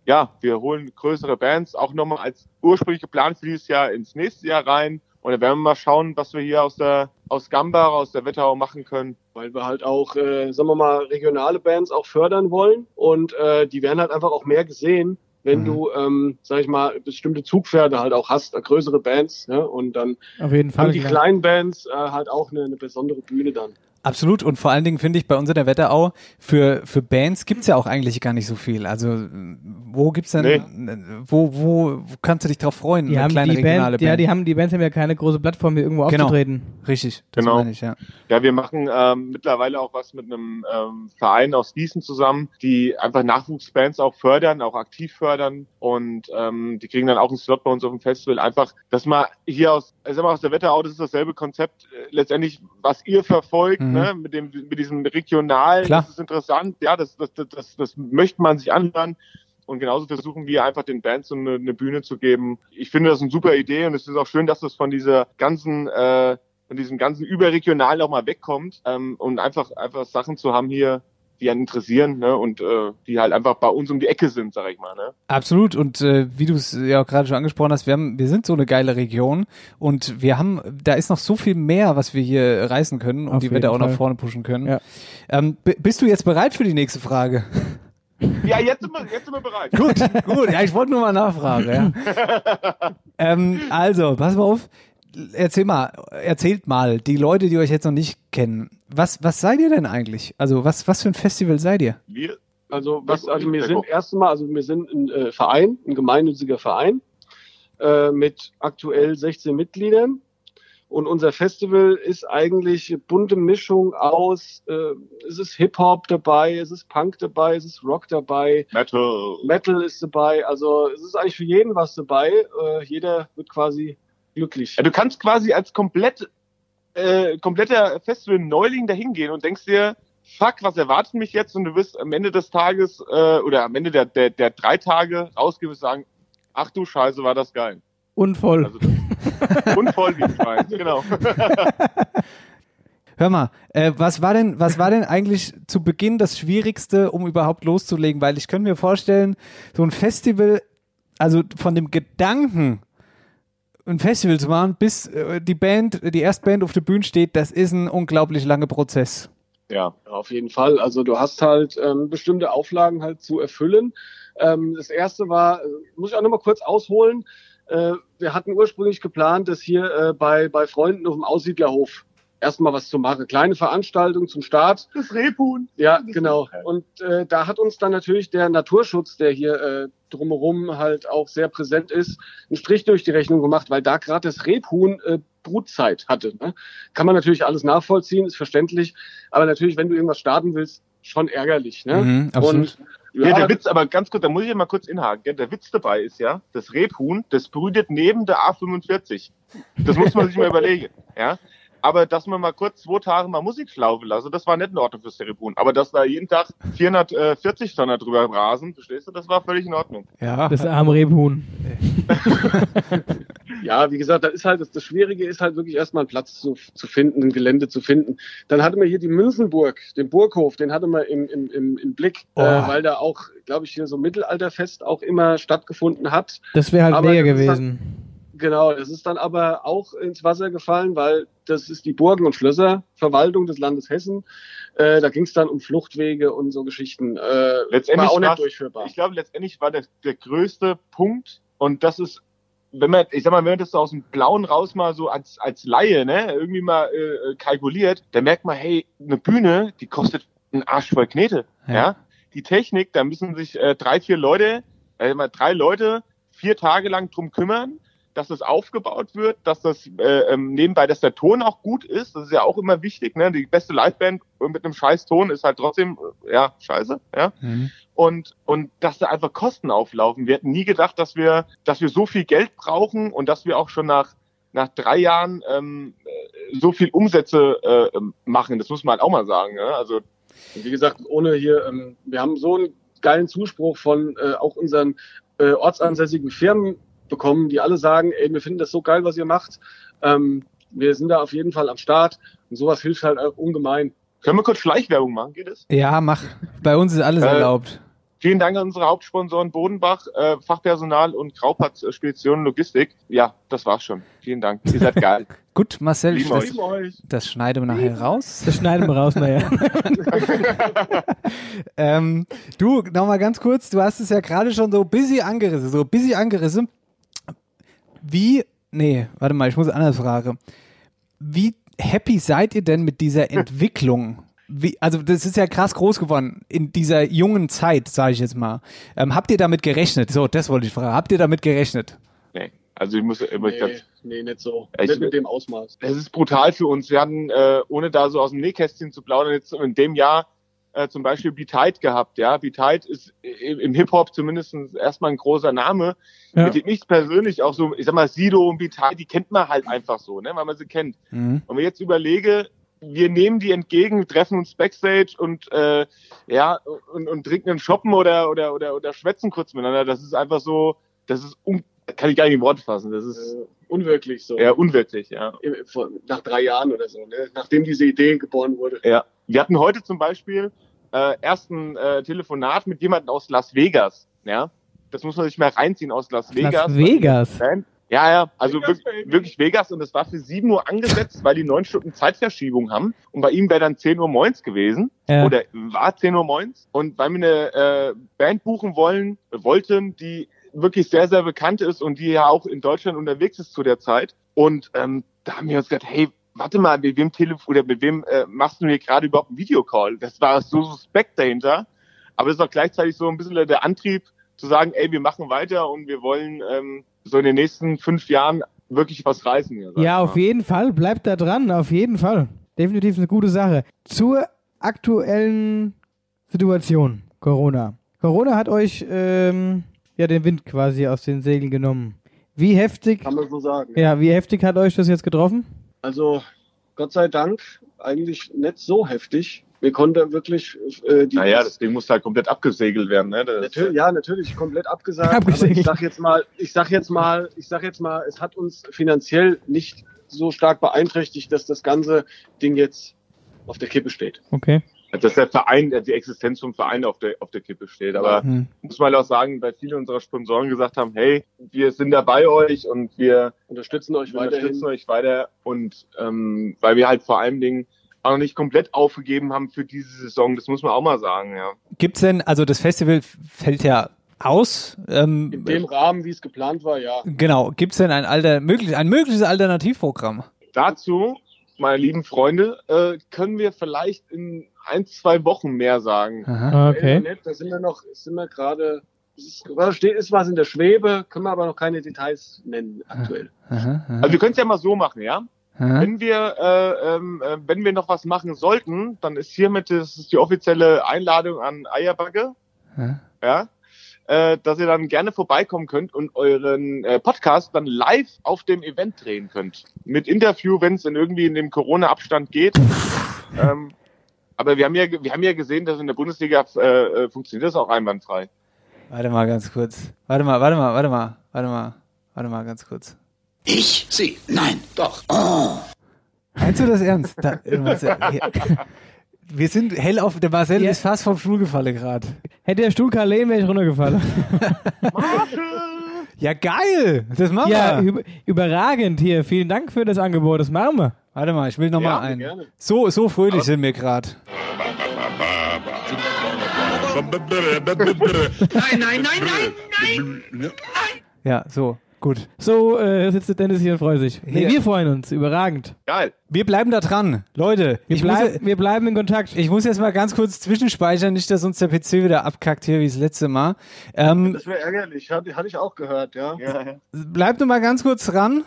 ja, wir holen größere Bands auch nochmal als ursprünglich geplant für dieses Jahr ins nächste Jahr rein. Und dann werden wir mal schauen, was wir hier aus der aus Gambach, aus der Wetterau machen können. weil wir halt auch, äh, sagen wir mal, regionale Bands auch fördern wollen und äh, die werden halt einfach auch mehr gesehen, wenn Mhm. du, ähm, sag ich mal, bestimmte Zugpferde halt auch hast, äh, größere Bands, ja, und dann Auf jeden Fall. haben die klar. kleinen Bands äh, halt auch eine, eine besondere Bühne dann. Absolut und vor allen Dingen finde ich bei uns in der Wetterau, für, für Bands gibt's ja auch eigentlich gar nicht so viel. Also wo gibt's denn, Nee. wo, wo, wo kannst du dich drauf freuen? Die Eine haben kleine die regionale Band, ja, die haben die Bands haben ja keine große Plattform, hier irgendwo Genau. aufzutreten. Richtig, das Genau. meine ich, ja. Ja, wir machen ähm, mittlerweile auch was mit einem ähm, Verein aus Gießen zusammen, die einfach Nachwuchsbands auch fördern, auch aktiv fördern und ähm, die kriegen dann auch einen Slot bei uns auf dem Festival. Einfach, dass man hier aus, ich sag mal, aus der Wetterau, das ist dasselbe Konzept, äh, letztendlich, was ihr verfolgt, Mhm. Mhm. ne, mit dem, mit diesem regionalen, Klar. das ist interessant, ja, das, das, das, das, das möchte man sich anhören. Und genauso versuchen wir einfach den Bands so eine, eine Bühne zu geben. Ich finde das eine super Idee und es ist auch schön, dass das von dieser ganzen, äh, von diesem ganzen Überregionalen auch mal wegkommt ähm, und einfach einfach Sachen zu haben hier, die einen interessieren, ne, und äh, die halt einfach bei uns um die Ecke sind, sag ich mal, ne. Absolut. Und äh, wie du es ja auch gerade schon angesprochen hast, wir, haben, wir sind so eine geile Region und wir haben, da ist noch so viel mehr, was wir hier reißen können und Auf die wir da auch nach vorne pushen können. Ja. Ähm, bist du jetzt bereit für die nächste Frage? Ja, jetzt sind wir, jetzt sind wir bereit. Gut, gut. Ja, ich wollte nur mal nachfragen. Ja. ähm, also, pass mal auf. Erzähl mal, erzählt mal, die Leute, die euch jetzt noch nicht kennen, was, was seid ihr denn eigentlich? Also, was, was für ein Festival seid ihr? Wir, Also was, also wir sind erstmal, also wir sind ein äh, Verein, ein gemeinnütziger Verein äh, mit aktuell 16 Mitgliedern. Und unser Festival ist eigentlich eine bunte Mischung aus, äh, es ist Hip-Hop dabei, es ist Punk dabei, es ist Rock dabei, Metal. Metal ist dabei. Also es ist eigentlich für jeden was dabei. Äh, jeder wird quasi glücklich. Ja, du kannst quasi als komplett, äh, kompletter Festival-Neuling dahin gehen und denkst dir, fuck, was erwartet mich jetzt? Und du wirst am Ende des Tages äh, oder am Ende der, der, der drei Tage rausgehen und sagen, ach du Scheiße, war das geil. Und voll. Also, und voll wie ein Schwein, genau. Hör mal, äh, was war denn, was war denn eigentlich zu Beginn das Schwierigste, um überhaupt loszulegen? Weil ich könnte mir vorstellen, so ein Festival, also von dem Gedanken, ein Festival zu machen, bis äh, die Band, die Erstband auf der Bühne steht, das ist ein unglaublich langer Prozess. Ja. Auf jeden Fall. Also du hast halt ähm, bestimmte Auflagen halt zu erfüllen. Ähm, das erste war, äh, muss ich auch nochmal kurz ausholen. Äh, wir hatten ursprünglich geplant, das hier äh, bei, bei Freunden auf dem Aussiedlerhof erstmal was zu machen. Kleine Veranstaltung zum Start. Das Rebhuhn. Ja, Das genau. Und äh, da hat uns dann natürlich der Naturschutz, der hier äh, drumherum halt auch sehr präsent ist, einen Strich durch die Rechnung gemacht, weil da gerade das Rebhuhn äh, Brutzeit hatte. Ne? Kann man natürlich alles nachvollziehen, ist verständlich, aber natürlich, wenn du irgendwas starten willst, schon ärgerlich. Ne? Mhm, absolut. Und Ja, der Witz, aber ganz kurz, da muss ich mal kurz inhaken. Gell? Der Witz dabei ist ja, das Rebhuhn, das brütet neben der A45. Das muss man sich mal überlegen. Ja? Aber dass man mal kurz zwei Tage mal Musik schlaufen lassen, das war nicht in Ordnung fürs Rebhuhn. Aber dass da jeden Tag 440 Tonner drüber rasen, verstehst du, das war völlig in Ordnung. Ja. Das arme Rebhuhn. Ja, wie gesagt, das ist halt das, das Schwierige ist halt wirklich erstmal einen Platz zu, zu finden, ein Gelände zu finden. Dann hatten wir hier die Münzenburg, den Burghof, den hatten wir im, im, im, im Blick, Oh. äh, weil da auch, glaube ich, hier so Mittelalterfest auch immer stattgefunden hat. Das wäre halt Aber halt- gewesen. Genau, das ist dann aber auch ins Wasser gefallen, weil das ist die Burgen- und Schlösserverwaltung des Landes Hessen. Äh, da ging es dann um Fluchtwege und so Geschichten. Äh, Letztendlich war auch nicht durchführbar. Ich glaube, letztendlich war der, der größte Punkt, und das ist, wenn man, ich sag mal, wenn man das so aus dem Blauen raus mal so als, als Laie, ne, irgendwie mal äh, kalkuliert, dann merkt man, hey, eine Bühne, die kostet einen Arsch voll Knete. Ja. Ja. Die Technik, da müssen sich äh, drei, vier Leute, äh, mal drei Leute vier Tage lang drum kümmern, dass das aufgebaut wird, dass das äh, ähm, nebenbei, dass der Ton auch gut ist. Das ist ja auch immer wichtig. Ne? Die beste Liveband mit einem scheiß Ton ist halt trotzdem, äh, ja, scheiße. Ja Mhm. und und dass da einfach Kosten auflaufen. Wir hätten nie gedacht, dass wir dass wir so viel Geld brauchen und dass wir auch schon nach nach drei Jahren ähm, äh, so viel Umsätze äh, ähm, machen. Das muss man halt auch mal sagen. Ne? Also wie gesagt, ohne hier, ähm, wir haben so einen geilen Zuspruch von äh, auch unseren äh, ortsansässigen Firmen bekommen, die alle sagen, ey, wir finden das so geil, was ihr macht. Ähm, wir sind da auf jeden Fall am Start und sowas hilft halt auch ungemein. können wir kurz Schleichwerbung machen? Geht es? Ja, mach. Bei uns ist alles Äh, erlaubt. Vielen Dank an unsere Hauptsponsoren Bodenbach, äh, Fachpersonal und Graupatz äh, Spedition Logistik. Ja, das war's schon. Vielen Dank. Ihr seid geil. Gut, Marcel, Lieben das, euch. euch. das schneiden wir nachher raus. Das schneiden wir raus, naja. Ähm, du, nochmal ganz kurz, du hast es ja gerade schon so busy angerissen, so busy angerissen. Wie, nee, warte mal, ich muss anders fragen. Wie happy seid ihr denn mit dieser Entwicklung? Wie, also das ist ja krass groß geworden in dieser jungen Zeit, sage ich jetzt mal. Ähm, habt ihr damit gerechnet? So, das wollte ich fragen. Habt ihr damit gerechnet? Nee, also ich muss immer Nee, ganz nee, nicht so. Ich- nicht mit dem Ausmaß. es ist brutal für uns. Wir hatten, äh, ohne da so aus dem Nähkästchen zu plaudern, jetzt in dem Jahr äh, zum Beispiel Be Tight gehabt. Ja, Be Tight ist im, Hip-Hop zumindest erstmal ein großer Name, Ja. mit dem ich persönlich auch so, ich sag mal, Sido und Be Tight, die kennt man halt einfach so, ne, weil man sie kennt. Mhm. Und wenn ich jetzt überlege, wir nehmen die entgegen, treffen uns backstage und äh, ja und, und trinken einen Shoppen oder oder oder oder schwätzen kurz miteinander. Das ist einfach so, das ist un kann ich gar nicht in Worte fassen. Das ist Äh, unwirklich so. eher unwirklich, ja. Nach drei Jahren oder so, ne? nachdem diese Idee geboren wurde. Ja. Wir hatten heute zum Beispiel äh, erst ein äh, Telefonat mit jemandem aus Las Vegas. Ja. Das muss man sich mal reinziehen aus Las Vegas. Las Vegas. Ja, ja, also Vegas, wirklich, wirklich Vegas und es war für 7 Uhr angesetzt, weil die neun Stunden Zeitverschiebung haben und bei ihm wäre dann 10 Uhr moins gewesen Ja. oder war 10 Uhr moins und weil wir eine äh, Band buchen wollen, wollten, die wirklich sehr, sehr bekannt ist und die ja auch in Deutschland unterwegs ist zu der Zeit und ähm, da haben wir uns gedacht, hey, warte mal, mit wem telefon oder mit wem äh, machst du hier gerade überhaupt einen Videocall? Das war so suspekt dahinter, aber es ist auch gleichzeitig so ein bisschen der Antrieb zu sagen, ey, wir machen weiter und wir wollen ähm, so in den nächsten fünf Jahren wirklich was reißen. Hier, Ja, auf mal. jeden Fall. Bleibt da dran, auf jeden Fall. Definitiv eine gute Sache. Zur aktuellen Situation, Corona. Corona hat euch ähm, ja den Wind quasi aus den Segeln genommen. Wie heftig, Kann man so sagen. ja, wie heftig hat euch das jetzt getroffen? Also Gott sei Dank eigentlich nicht so heftig. Wir konnten wirklich äh, die Naja, das Ding muss halt komplett abgesegelt werden. Ne? Das, Natürlich, ja, natürlich komplett abgesagt. Abgesegelt. Aber ich sag jetzt mal, ich sag jetzt mal, ich sag jetzt mal, es hat uns finanziell nicht so stark beeinträchtigt, dass das ganze Ding jetzt auf der Kippe steht. Okay. Dass der Verein, die Existenz vom Verein auf der, auf der Kippe steht. Aber Hm. muss man auch sagen, weil viele unserer Sponsoren gesagt haben, hey, wir sind da bei euch und wir Unterstützen euch weiterhin. unterstützen euch weiter und ähm, weil wir halt vor allen Dingen auch noch nicht komplett aufgegeben haben für diese Saison, das muss man auch mal sagen, ja. Gibt's denn, also das Festival fällt ja aus. Ähm, In dem Rahmen, wie es geplant war, ja. genau, gibt's denn ein, alter, möglich, ein mögliches Alternativprogramm? Dazu, meine lieben Freunde, äh, können wir vielleicht in ein, zwei Wochen mehr sagen. Aha. Okay. Nett, Da sind wir noch, sind wir gerade, was steht, ist was in der Schwebe, können wir aber noch keine Details nennen aktuell. Aha, aha, Also wir können es ja mal so machen, ja. aha. Wenn wir, äh, ähm, äh, wenn wir noch was machen sollten, dann ist hiermit das ist die offizielle Einladung an Eierbagge, Ja. ja, äh, dass ihr dann gerne vorbeikommen könnt und euren äh, Podcast dann live auf dem Event drehen könnt. Mit Interview, wenn es in irgendwie in dem Corona-Abstand geht. ähm, aber wir haben ja, wir haben ja gesehen, dass in der Bundesliga äh, äh, funktioniert das auch einwandfrei. Warte mal ganz kurz. Warte mal, warte mal, warte mal, warte mal, warte mal ganz kurz. Ich? Sie? Nein, doch. Oh. Meinst du das ernst? Da, Marcel, ja. Wir sind hell auf, der Marcel Ja. ist fast vom Stuhl gefallen gerade. Hätte der Stuhl Kalem, wäre ich runtergefallen. Ja, geil! Das machen ja, wir. üb überragend hier. Vielen Dank für das Angebot. Das machen wir. Warte mal, ich will noch Ja, mal ein. gerne. So, so fröhlich sind wir gerade. Nein, nein, nein, nein, nein. Ja, so, gut. So äh, sitzt der Dennis hier und freut sich. Nee, wir freuen uns. Überragend. Geil. Wir bleiben da dran. Leute, Wir, ich muss, bleib, wir bleiben in Kontakt. ich muss jetzt mal ganz kurz zwischenspeichern, nicht, dass uns der PC wieder abkackt hier wie das letzte Mal. Ähm, Das wäre ärgerlich, hatte, hatte ich auch gehört, ja. bleibt nur mal ganz kurz dran.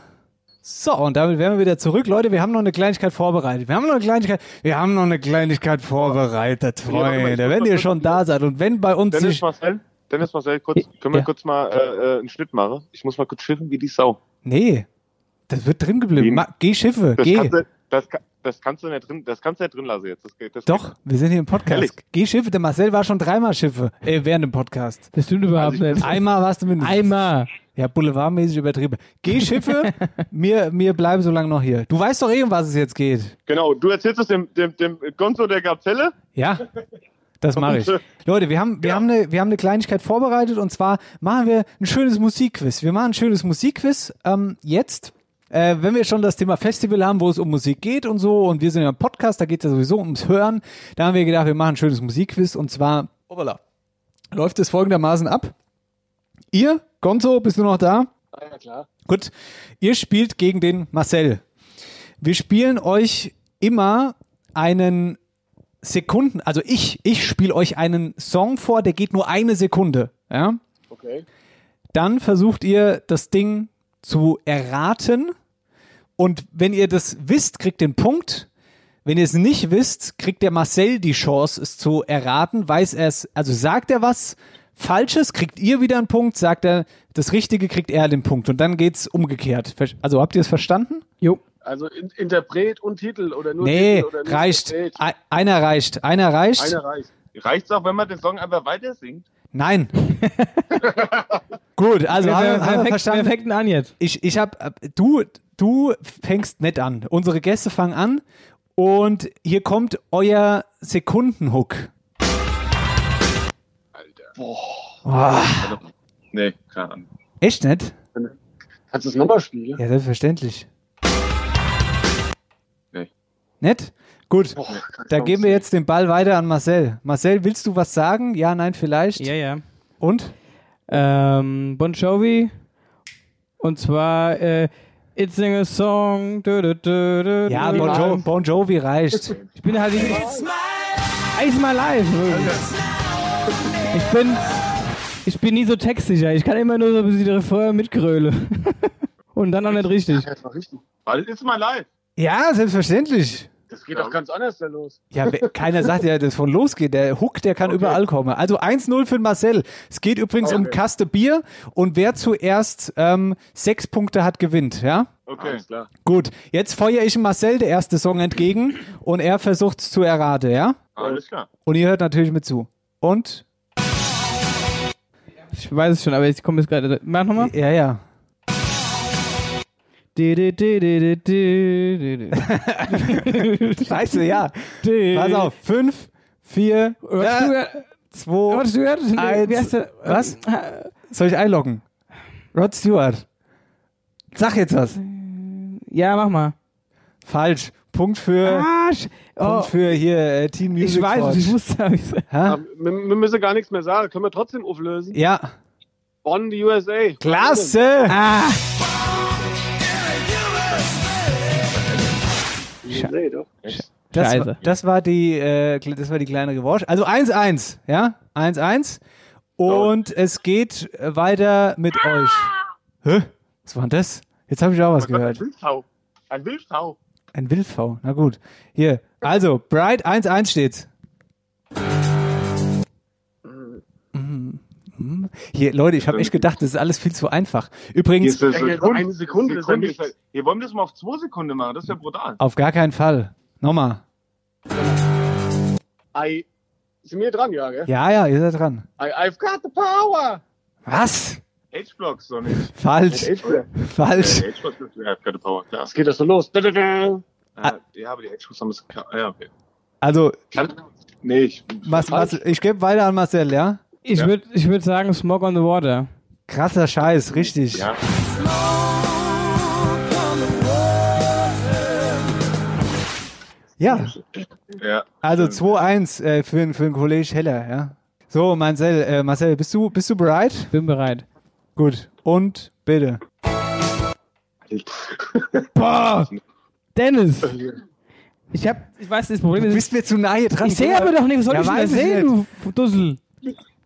So, und damit wären wir wieder zurück. Leute, wir haben noch eine Kleinigkeit vorbereitet. Wir haben noch eine Kleinigkeit, wir haben noch eine Kleinigkeit vorbereitet, Freunde. Wenn ihr schon da seid und wenn bei uns Dennis sich, Marcel, Dennis Marcel, kurz, können wir Ja. kurz mal äh, äh, einen Schnitt machen? Ich muss mal kurz schiffen wie die Sau. nee, das wird drin geblieben. Wie? Ma, geh Schiffe, Das geh. kannst, du, das, das kannst du nicht drin, das kannst du nicht drin lassen jetzt. Das, geht- das Doch, wir sind hier im Podcast. Ehrlich? Geh Schiffe, der Marcel war schon dreimal Schiffe, äh, während dem Podcast. Das stimmt überhaupt Also ich- nicht. Einmal warst du mindestens. Einmal. Ja, boulevardmäßig übertrieben. Geh Schiffe, wir, wir bleiben so lange noch hier. Du weißt doch eh, um was es jetzt geht. Genau, du erzählst es dem, dem, dem Gonzo der Gazelle. Ja, das mache ich. Leute, wir haben, wir, haben eine, wir haben eine Kleinigkeit vorbereitet und zwar machen wir ein schönes Musikquiz. Wir machen ein schönes Musikquiz ähm, jetzt. Äh, wenn wir schon das Thema Festival haben, wo es um Musik geht und so, und wir sind ja im Podcast, da geht es ja sowieso ums Hören, da haben wir gedacht, wir machen ein schönes Musikquiz und zwar, hoppala, läuft es folgendermaßen ab. Ihr, Gonzo, bist du noch da? Ah, ja, klar. Gut, ihr spielt gegen den Marcel. Wir spielen euch immer einen Sekunden, also ich, ich spiele euch einen Song vor, der geht nur eine Sekunde. Ja? Okay. Dann versucht ihr das Ding zu erraten und wenn ihr das wisst, kriegt den Punkt. Wenn ihr es nicht wisst, kriegt der Marcel die Chance, es zu erraten. Weiß er es, also sagt er was Falsches, kriegt ihr wieder einen Punkt. Sagt er das Richtige, kriegt er den Punkt. Und dann geht's umgekehrt. Ver- Also habt ihr es verstanden? Jo. Also in, Interpret und Titel oder nur Nee, Titel oder nur reicht. Interpret? Ei- Einer reicht. Einer reicht. Einer reicht. Reicht's auch, wenn man den Song einfach weiter singt? Nein. Gut, also haben wir, wer, haben wir verstanden. fängt an jetzt? Ich, ich hab, äh, du, du fängst nicht an. Unsere Gäste fangen an und hier kommt euer Sekundenhook. Alter. Nee, keine Ahnung. Echt nicht? Kannst du es nochmal spielen? Ja, selbstverständlich. Nett? Gut, Boah, da geben wir jetzt den Ball weiter an Marcel. Marcel, willst du was sagen? Ja, nein, vielleicht? Ja, ja. Und? Ähm, Bon Jovi. Und zwar äh, It's in a Song. Du, du, du, du, Ja, Bon, jo bon Jovi reicht. Ich bin halt nicht. Eis mal live. Ich bin. Ich bin nie so textsicher. Ich kann immer nur so ein bisschen die Refrain mitgröle. Und dann auch nicht richtig. Das war richtig. Weil ist mal live. Ja, selbstverständlich. Das geht doch ganz anders da los. Ja, keiner sagt ja, dass von losgeht. Der Hook, der kann überall kommen. Also 1-0 für Marcel. Es geht übrigens um Okay. Kaste Bier und wer zuerst ähm, sechs Punkte hat, gewinnt. Ja? Okay. Alles klar. Gut, jetzt feuere ich Marcel der erste Song entgegen und er versucht es zu erraten, ja? Alles klar. Und ihr hört natürlich mit zu. Und? Ich weiß es schon, aber ich komme jetzt gerade. Mach nochmal. Ja, ja. Scheiße, ja. Pass auf. Fünf, vier, Rod äh, Stewart. zwei, Rod Stewart. eins. Was? Soll ich einloggen? Rod Stewart. Sag jetzt was. Ja, mach mal. Falsch. Punkt für, Arsch. Oh, Punkt für hier äh, Team Music ich weiß Forge. ich wusste es. Hä? Aber wir, wir müssen gar nichts mehr sagen. Können wir trotzdem auflösen? Ja. Bonn, die USA. Klasse! Ah, USA, doch. Das, Scheiße. war- das war die, äh, das war die kleine Revanche. Also 1-1, ja? 1-1. Und es geht weiter mit euch. Hä? Was war denn das? Jetzt habe ich auch was Ein gehört. Wildschau. Ein Wildschau. Ein Wildv. Na gut. Hier. Also, Bright 1-1 steht's. Mhm. Hier, Leute, ich habe echt gedacht, das ist alles viel zu einfach. Übrigens, Hier ist Ja, ja, so eine Sekunde ist ja nichts. Hier wollen wir das mal auf zwei Sekunden machen. Das ist ja brutal. auf gar keinen Fall. Nochmal. I, sind wir dran, ja, gell? Ja, ja, ihr seid dran. I, I've got the power. Was? H-Blocks, so nicht. Falsch. H-Blocks. Falsch. Äh, H-Blocks ist ja, keine Power, klar. Das geht das so los. Da, da, da. Ah, ja, aber die H-Blocks haben es. Ja, okay. Also, Kann, nee, ich. was, was, ich gebe weiter an Marcel, ja? Ich Ja. würde ich würd sagen Smog on the Water. Krasser Scheiß, richtig. Ja. Ja, Ja. also 2-1 äh, für, den- für den Kollege Heller, ja. So, Marcel, äh, Marcel, bist du, bist du bereit? Bin bereit. Gut. Und bitte. Boah! Dennis! Ich hab, ich weiß, das Problem Du ist, bist mir zu nahe dran. ich sehe aber doch nicht, was soll Ja, ich denn sehen, du Dussel?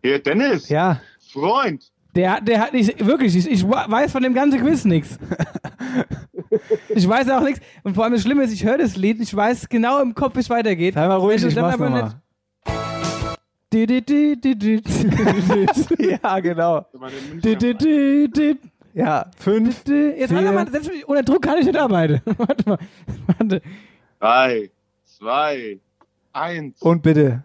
Hier, Dennis. Ja, Freund. Der, der hat nicht, wirklich, ich, ich weiß von dem ganzen Quiz nichts. Ich weiß auch nichts. Und vor allem das Schlimme ist, ich höre das Lied, ich weiß genau im Kopf, wie es weitergeht. sei mal ruhig, ich dann mach's nochmal. Ja, genau. Ja, fünf. Jetzt warte Vier. mal, selbst unter Druck kann ich nicht arbeiten. Warte mal. Warte. Drei, zwei, eins. Und bitte.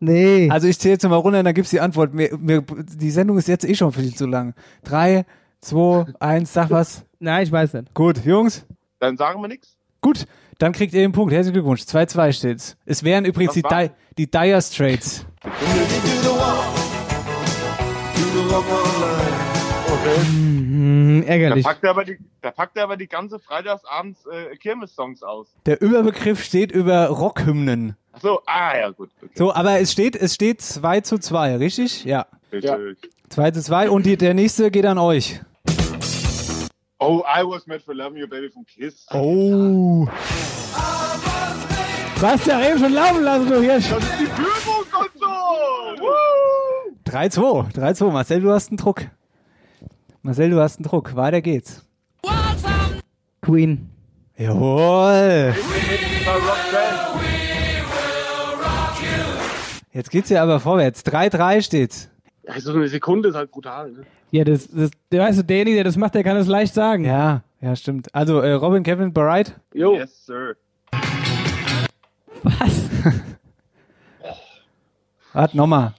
Nee. Also ich zähle jetzt mal runter, dann gibt's die Antwort. Mir, mir, die Sendung ist jetzt eh schon viel zu lang. Drei, zwei, eins, sag was. Nein, ich weiß nicht. Gut, Jungs. Dann sagen wir nichts. Gut, dann kriegt ihr den Punkt. Herzlichen Glückwunsch. 2-2 steht's. Es wären übrigens die? Di die Dire Straits. Hm, Da ärgerlich. packt er aber die, da packt er aber die ganze Freitagsabends äh, Kirmes-Songs aus. Der Überbegriff steht über Rockhymnen. Ach so, ah ja, gut. Okay. So, aber es steht, es steht 2 zu 2, richtig? Ja. Richtig. 2 zu 2 und die, der nächste geht an euch. Oh, I was made for loving you, baby, vom Kiss. Oh. Du hast ja eben schon laufen lassen, du Hirsch. Das ist die Führung und so! Woo! 3-2. 3-2. Marcel, du hast einen Druck. Marcel, du hast einen Druck. Weiter geht's. Queen. Jawohl. Jetzt geht's ja aber vorwärts. 3-3 steht's. Ja, so eine Sekunde ist halt brutal. Ne? Ja, das, das, der weißt du, derjenige, der das macht, der kann es leicht sagen. Ja. Ja, stimmt. Also, äh, Robin, Kevin, bereit? Jo. Yes, sir. Was? Warte, nochmal.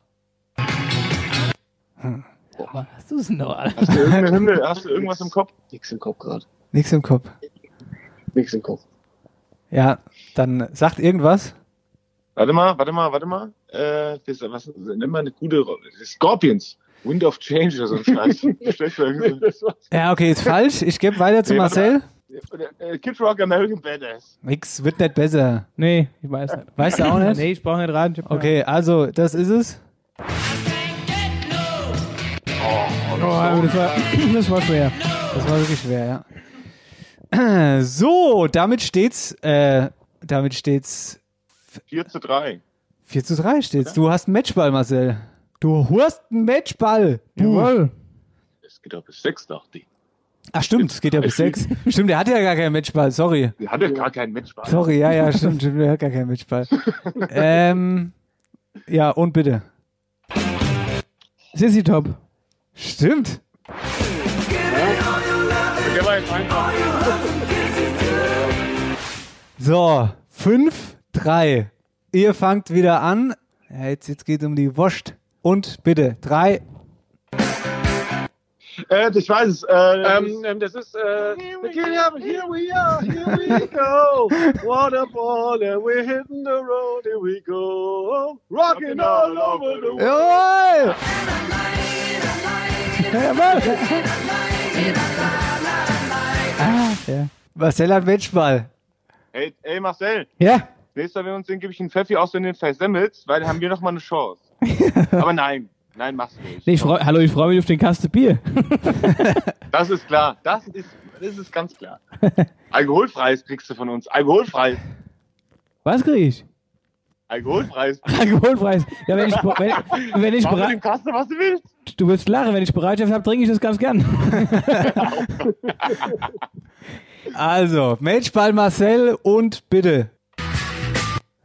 Was ist denn noch? Alter? Hast du irgendeine Hymne, hast du irgendwas im Kopf? Nix im Kopf gerade. Nix im Kopf. Nix im Kopf. Ja, dann sagt irgendwas. Warte mal, warte mal, warte mal. Äh, das, was, nimm mal eine gute Scorpions. Wind of Change oder so ein Scheiß. Ja, okay, ist falsch. Ich gebe weiter zu Nee, Marcel. Äh, Kid Rock American Badass. Nix, wird nicht besser. Nee, ich weiß nicht. Weißt du auch nicht? Nee, ich brauche nicht hab- Okay, also, das ist es. Oh, das, war, das war schwer. Das war wirklich schwer, ja. So, damit steht's, äh, damit steht's 4 zu 3. 4 zu 3 steht's. Du hast einen Matchball, Marcel. Du hast einen Matchball. Jawohl. Es geht doch bis 6, dachte ich. Ach stimmt, es geht ja bis 6. Stimmt, der hat ja gar keinen Matchball, sorry. Der hatte gar keinen Matchball. Sorry, ja, ja, stimmt, stimmt, der hat gar keinen Matchball. ähm, ja, und bitte. Sissy Top. Stimmt. Der war jetzt einfach. So, 5, 3. Ihr fangt wieder an. Ja, jetzt, jetzt geht es um die Wurst. Und bitte, 3. Äh, ich weiß es. Äh, Ähm, ähm, das ist, äh, the kid up, here we are, here we go. What a ball, and we're hitting the road, here we go. Rocking all over the world. Jawohl! Ah, ja. Marcel hat Matchball. hey, ey Marcel, Ja? nächstes Mal, wenn wir uns sehen, gebe ich einen Pfeffi aus, wenn du den versemmelst, weil dann haben wir noch mal eine Chance. Aber nein, nein, machst du nicht. Nee, ich freu, hallo, ich freue mich auf den Kaste Bier. Das ist klar. Das ist, das ist ganz klar. Alkoholfreies kriegst du von uns. Alkoholfreies. Was krieg ich? Alkoholfreies. Alkoholfreies. Ja, wenn ich, wenn, wenn ich Mach mit bereit, dem Kasten, was du willst. du wirst lachen, wenn ich Bereitschaft habe, trinke ich das ganz gern. Also, Matchball Marcel und bitte.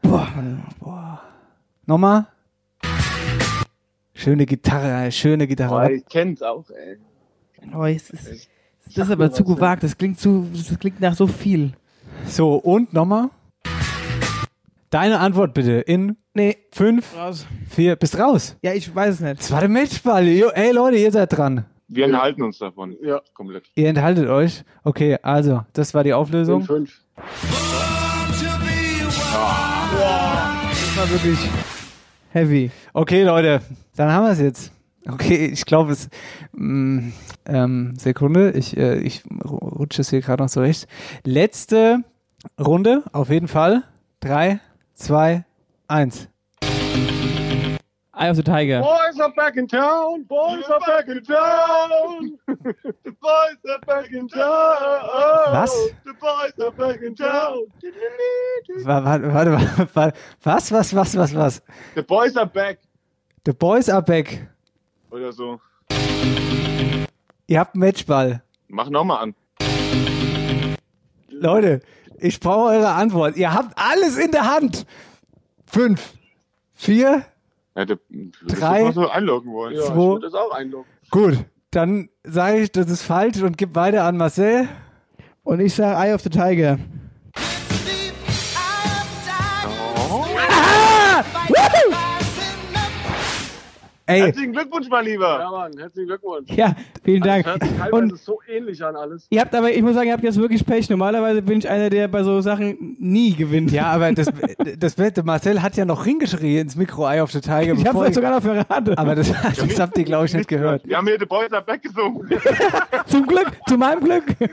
Boah. Boah. Nochmal. Schöne Gitarre, schöne Boah, Gitarre. ich kenn's auch, ey. Oh, es ist, das ist aber zu gewagt. Das klingt zu, das klingt nach so viel. So, und nochmal. Deine Antwort bitte in Nee, 5, raus. 4, bist raus. Ja, ich weiß es nicht. Das war der Matchball. Jo, ey Leute, ihr seid dran. Wir enthalten uns davon. Ja. Komplett. Ihr enthaltet euch. Okay, also, das war die Auflösung. 5. Das war wirklich heavy. Okay, Leute, dann haben wir es jetzt. Okay, ich glaube es. Mm, ähm, Sekunde, ich, äh, ich rutsche es hier gerade noch zurecht. Letzte Runde, auf jeden Fall. Drei, zwei, eins. Eye of the Tiger. Boys are back in town, boys are back in town. The boys are back in town. Was? The boys are back in town. Wa- Warte, warte, warte, warte. Was, was, was, was, was? The boys are back. The boys are back. Oder so. Ihr habt einen Matchball. Mach nochmal an. Leute, ich brauche eure Antwort. Ihr habt alles in der Hand. Fünf, vier, Ja, der, Drei. so einloggen wollen. Ja, Zwei. ich würde das auch einloggen. gut. Dann sage ich, das ist falsch und gebe weiter an Marcel. Und ich sage Eye of the Tiger. Ey, Herzlichen Glückwunsch, mein Lieber. Ja, Mann, herzlichen Glückwunsch. Ja, vielen Dank. Hört sich teilweise Und so ähnlich an alles. ihr habt aber, ich muss sagen, ihr habt jetzt wirklich Pech. Normalerweise bin ich einer, der bei so Sachen nie gewinnt. Ja, aber das, das Beste, Marcel hat ja noch hingeschrien ins Mikro Eye of the Tiger. ich habe bevor es sogar noch verraten. aber das, das habt ihr, glaube ich, nicht gehört. Wir haben hier The Boys are back gesungen. Zum Glück, zu meinem Glück.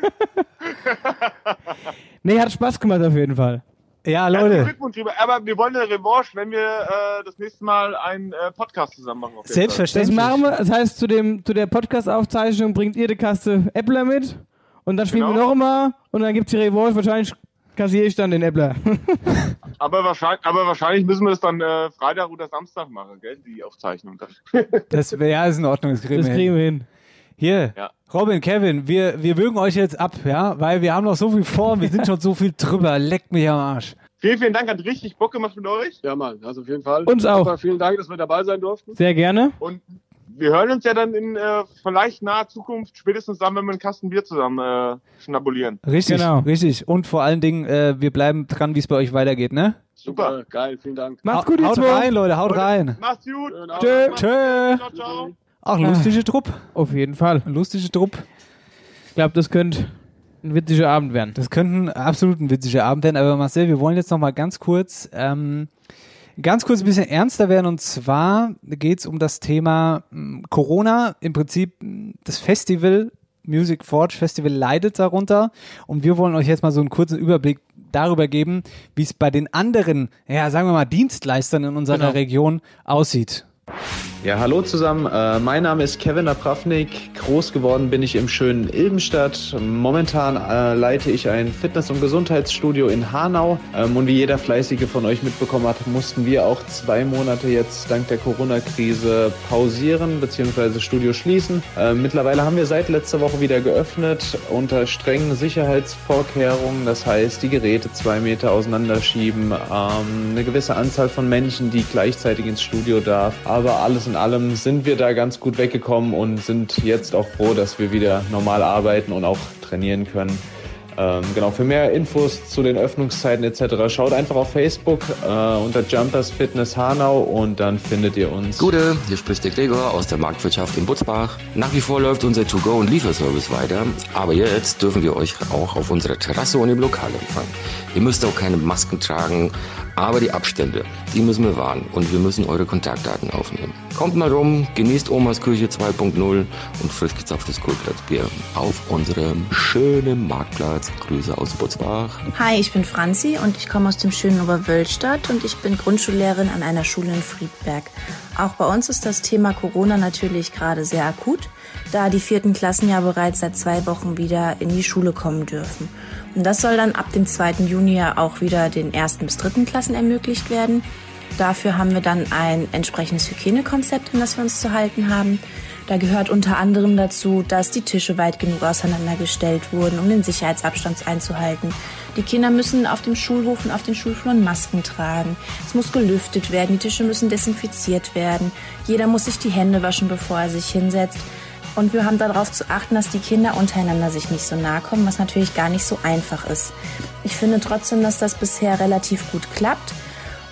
nee, hat Spaß gemacht auf jeden Fall. Ja, Herzlichen Leute, Glückwunsch, lieber. Aber wir wollen eine Revanche, wenn wir äh, das nächste Mal einen äh, Podcast zusammen machen. Fall. Das selbstverständlich. machen wir. Das heißt, zu, dem, zu der Podcast-Aufzeichnung bringt ihr die Kaste Äppler mit. Und dann spielen wir Genau. noch mal. Und dann gibt's die Revanche. Wahrscheinlich kassiere ich dann den Äppler. Aber wahrscheinlich, aber wahrscheinlich müssen wir das dann äh, Freitag oder Samstag machen, gell? Die Aufzeichnung dann. Das wäre ja ist in Ordnung, das kriegen Das wir kriegen hin. wir hin. Hier, Ja. Robin, Kevin, wir, wir würgen euch jetzt ab, ja, weil wir haben noch so viel vor und wir sind schon so viel drüber. Leckt mich am Arsch. Vielen, vielen Dank, hat richtig Bock gemacht mit euch. Ja, Mann, also auf jeden Fall. Uns auch. Aber vielen Dank, dass wir dabei sein durften. Sehr gerne. Und wir hören uns ja dann in äh, vielleicht naher Zukunft, spätestens dann, wenn wir einen Kasten Bier zusammen äh, schnabulieren. Richtig, Genau. richtig. Und vor allen Dingen, äh, wir bleiben dran, wie es bei euch weitergeht, ne? Super. geil, vielen Dank. Macht's gut, ihr haut zwei. rein, Leute, haut rein. Macht's gut. Tschö. Tschö. Ciao, ciao. Ach, lustige Trupp. Auf jeden Fall. Lustige Trupp. Ich glaube, das könnte ein witziger Abend werden. Das könnte ein absolut ein witziger Abend werden, aber Marcel, wir wollen jetzt noch mal ganz kurz, ähm, ganz kurz ein bisschen ernster werden und zwar geht es um das Thema mh, Corona, im Prinzip mh, das Festival, Music Forge Festival leidet darunter und wir wollen euch jetzt mal so einen kurzen Überblick darüber geben, wie es bei den anderen, ja, sagen wir mal, Dienstleistern in unserer Genau. Region aussieht. Ja, hallo zusammen. Äh, mein Name ist Kevin Napravnik. Groß geworden bin ich im schönen Ilbenstadt. Momentan äh, leite ich ein Fitness- und Gesundheitsstudio in Hanau. Ähm, und wie jeder Fleißige von euch mitbekommen hat, mussten wir auch zwei Monate jetzt dank der Corona-Krise pausieren bzw. Studio schließen. Äh, mittlerweile haben wir seit letzter Woche wieder geöffnet unter strengen Sicherheitsvorkehrungen. Das heißt, die Geräte zwei Meter auseinanderschieben, ähm, eine gewisse Anzahl von Menschen, die gleichzeitig ins Studio darf. Aber alles in allem sind wir da ganz gut weggekommen und sind jetzt auch froh, dass wir wieder normal arbeiten und auch trainieren können. Ähm, genau, für mehr Infos zu den Öffnungszeiten etc. schaut einfach auf Facebook äh, unter Jumpers Fitness Hanau und dann findet ihr uns. Gute, hier spricht der Gregor aus der Marktwirtschaft in Butzbach. Nach wie vor läuft unser To-Go- und Lieferservice weiter, aber jetzt dürfen wir euch auch auf unserer Terrasse und im Lokal empfangen. Ihr müsst auch keine Masken tragen, aber die Abstände, die müssen wir wahren und wir müssen eure Kontaktdaten aufnehmen. Kommt mal rum, genießt Omas Küche 2.0 und frisch gezapftes Kohlplatzbier auf unserem schönen Marktplatz. Grüße aus Butzbach. Hi, ich bin Franzi und ich komme aus dem schönen Oberwölstadt und ich bin Grundschullehrerin an einer Schule in Friedberg. Auch bei uns ist das Thema Corona natürlich gerade sehr akut, da die vierten Klassen ja bereits seit zwei Wochen wieder in die Schule kommen dürfen. Und das soll dann ab dem 2. Juni ja auch wieder den ersten bis dritten Klassen ermöglicht werden. Dafür haben wir dann ein entsprechendes Hygienekonzept, an das wir uns zu halten haben. Da gehört unter anderem dazu, dass die Tische weit genug auseinandergestellt wurden, um den Sicherheitsabstand einzuhalten. Die Kinder müssen auf dem Schulhof und auf den Schulfluren Masken tragen. Es muss gelüftet werden, die Tische müssen desinfiziert werden. Jeder muss sich die Hände waschen, bevor er sich hinsetzt. Und wir haben darauf zu achten, dass die Kinder untereinander sich nicht so nahe kommen, was natürlich gar nicht so einfach ist. Ich finde trotzdem, dass das bisher relativ gut klappt.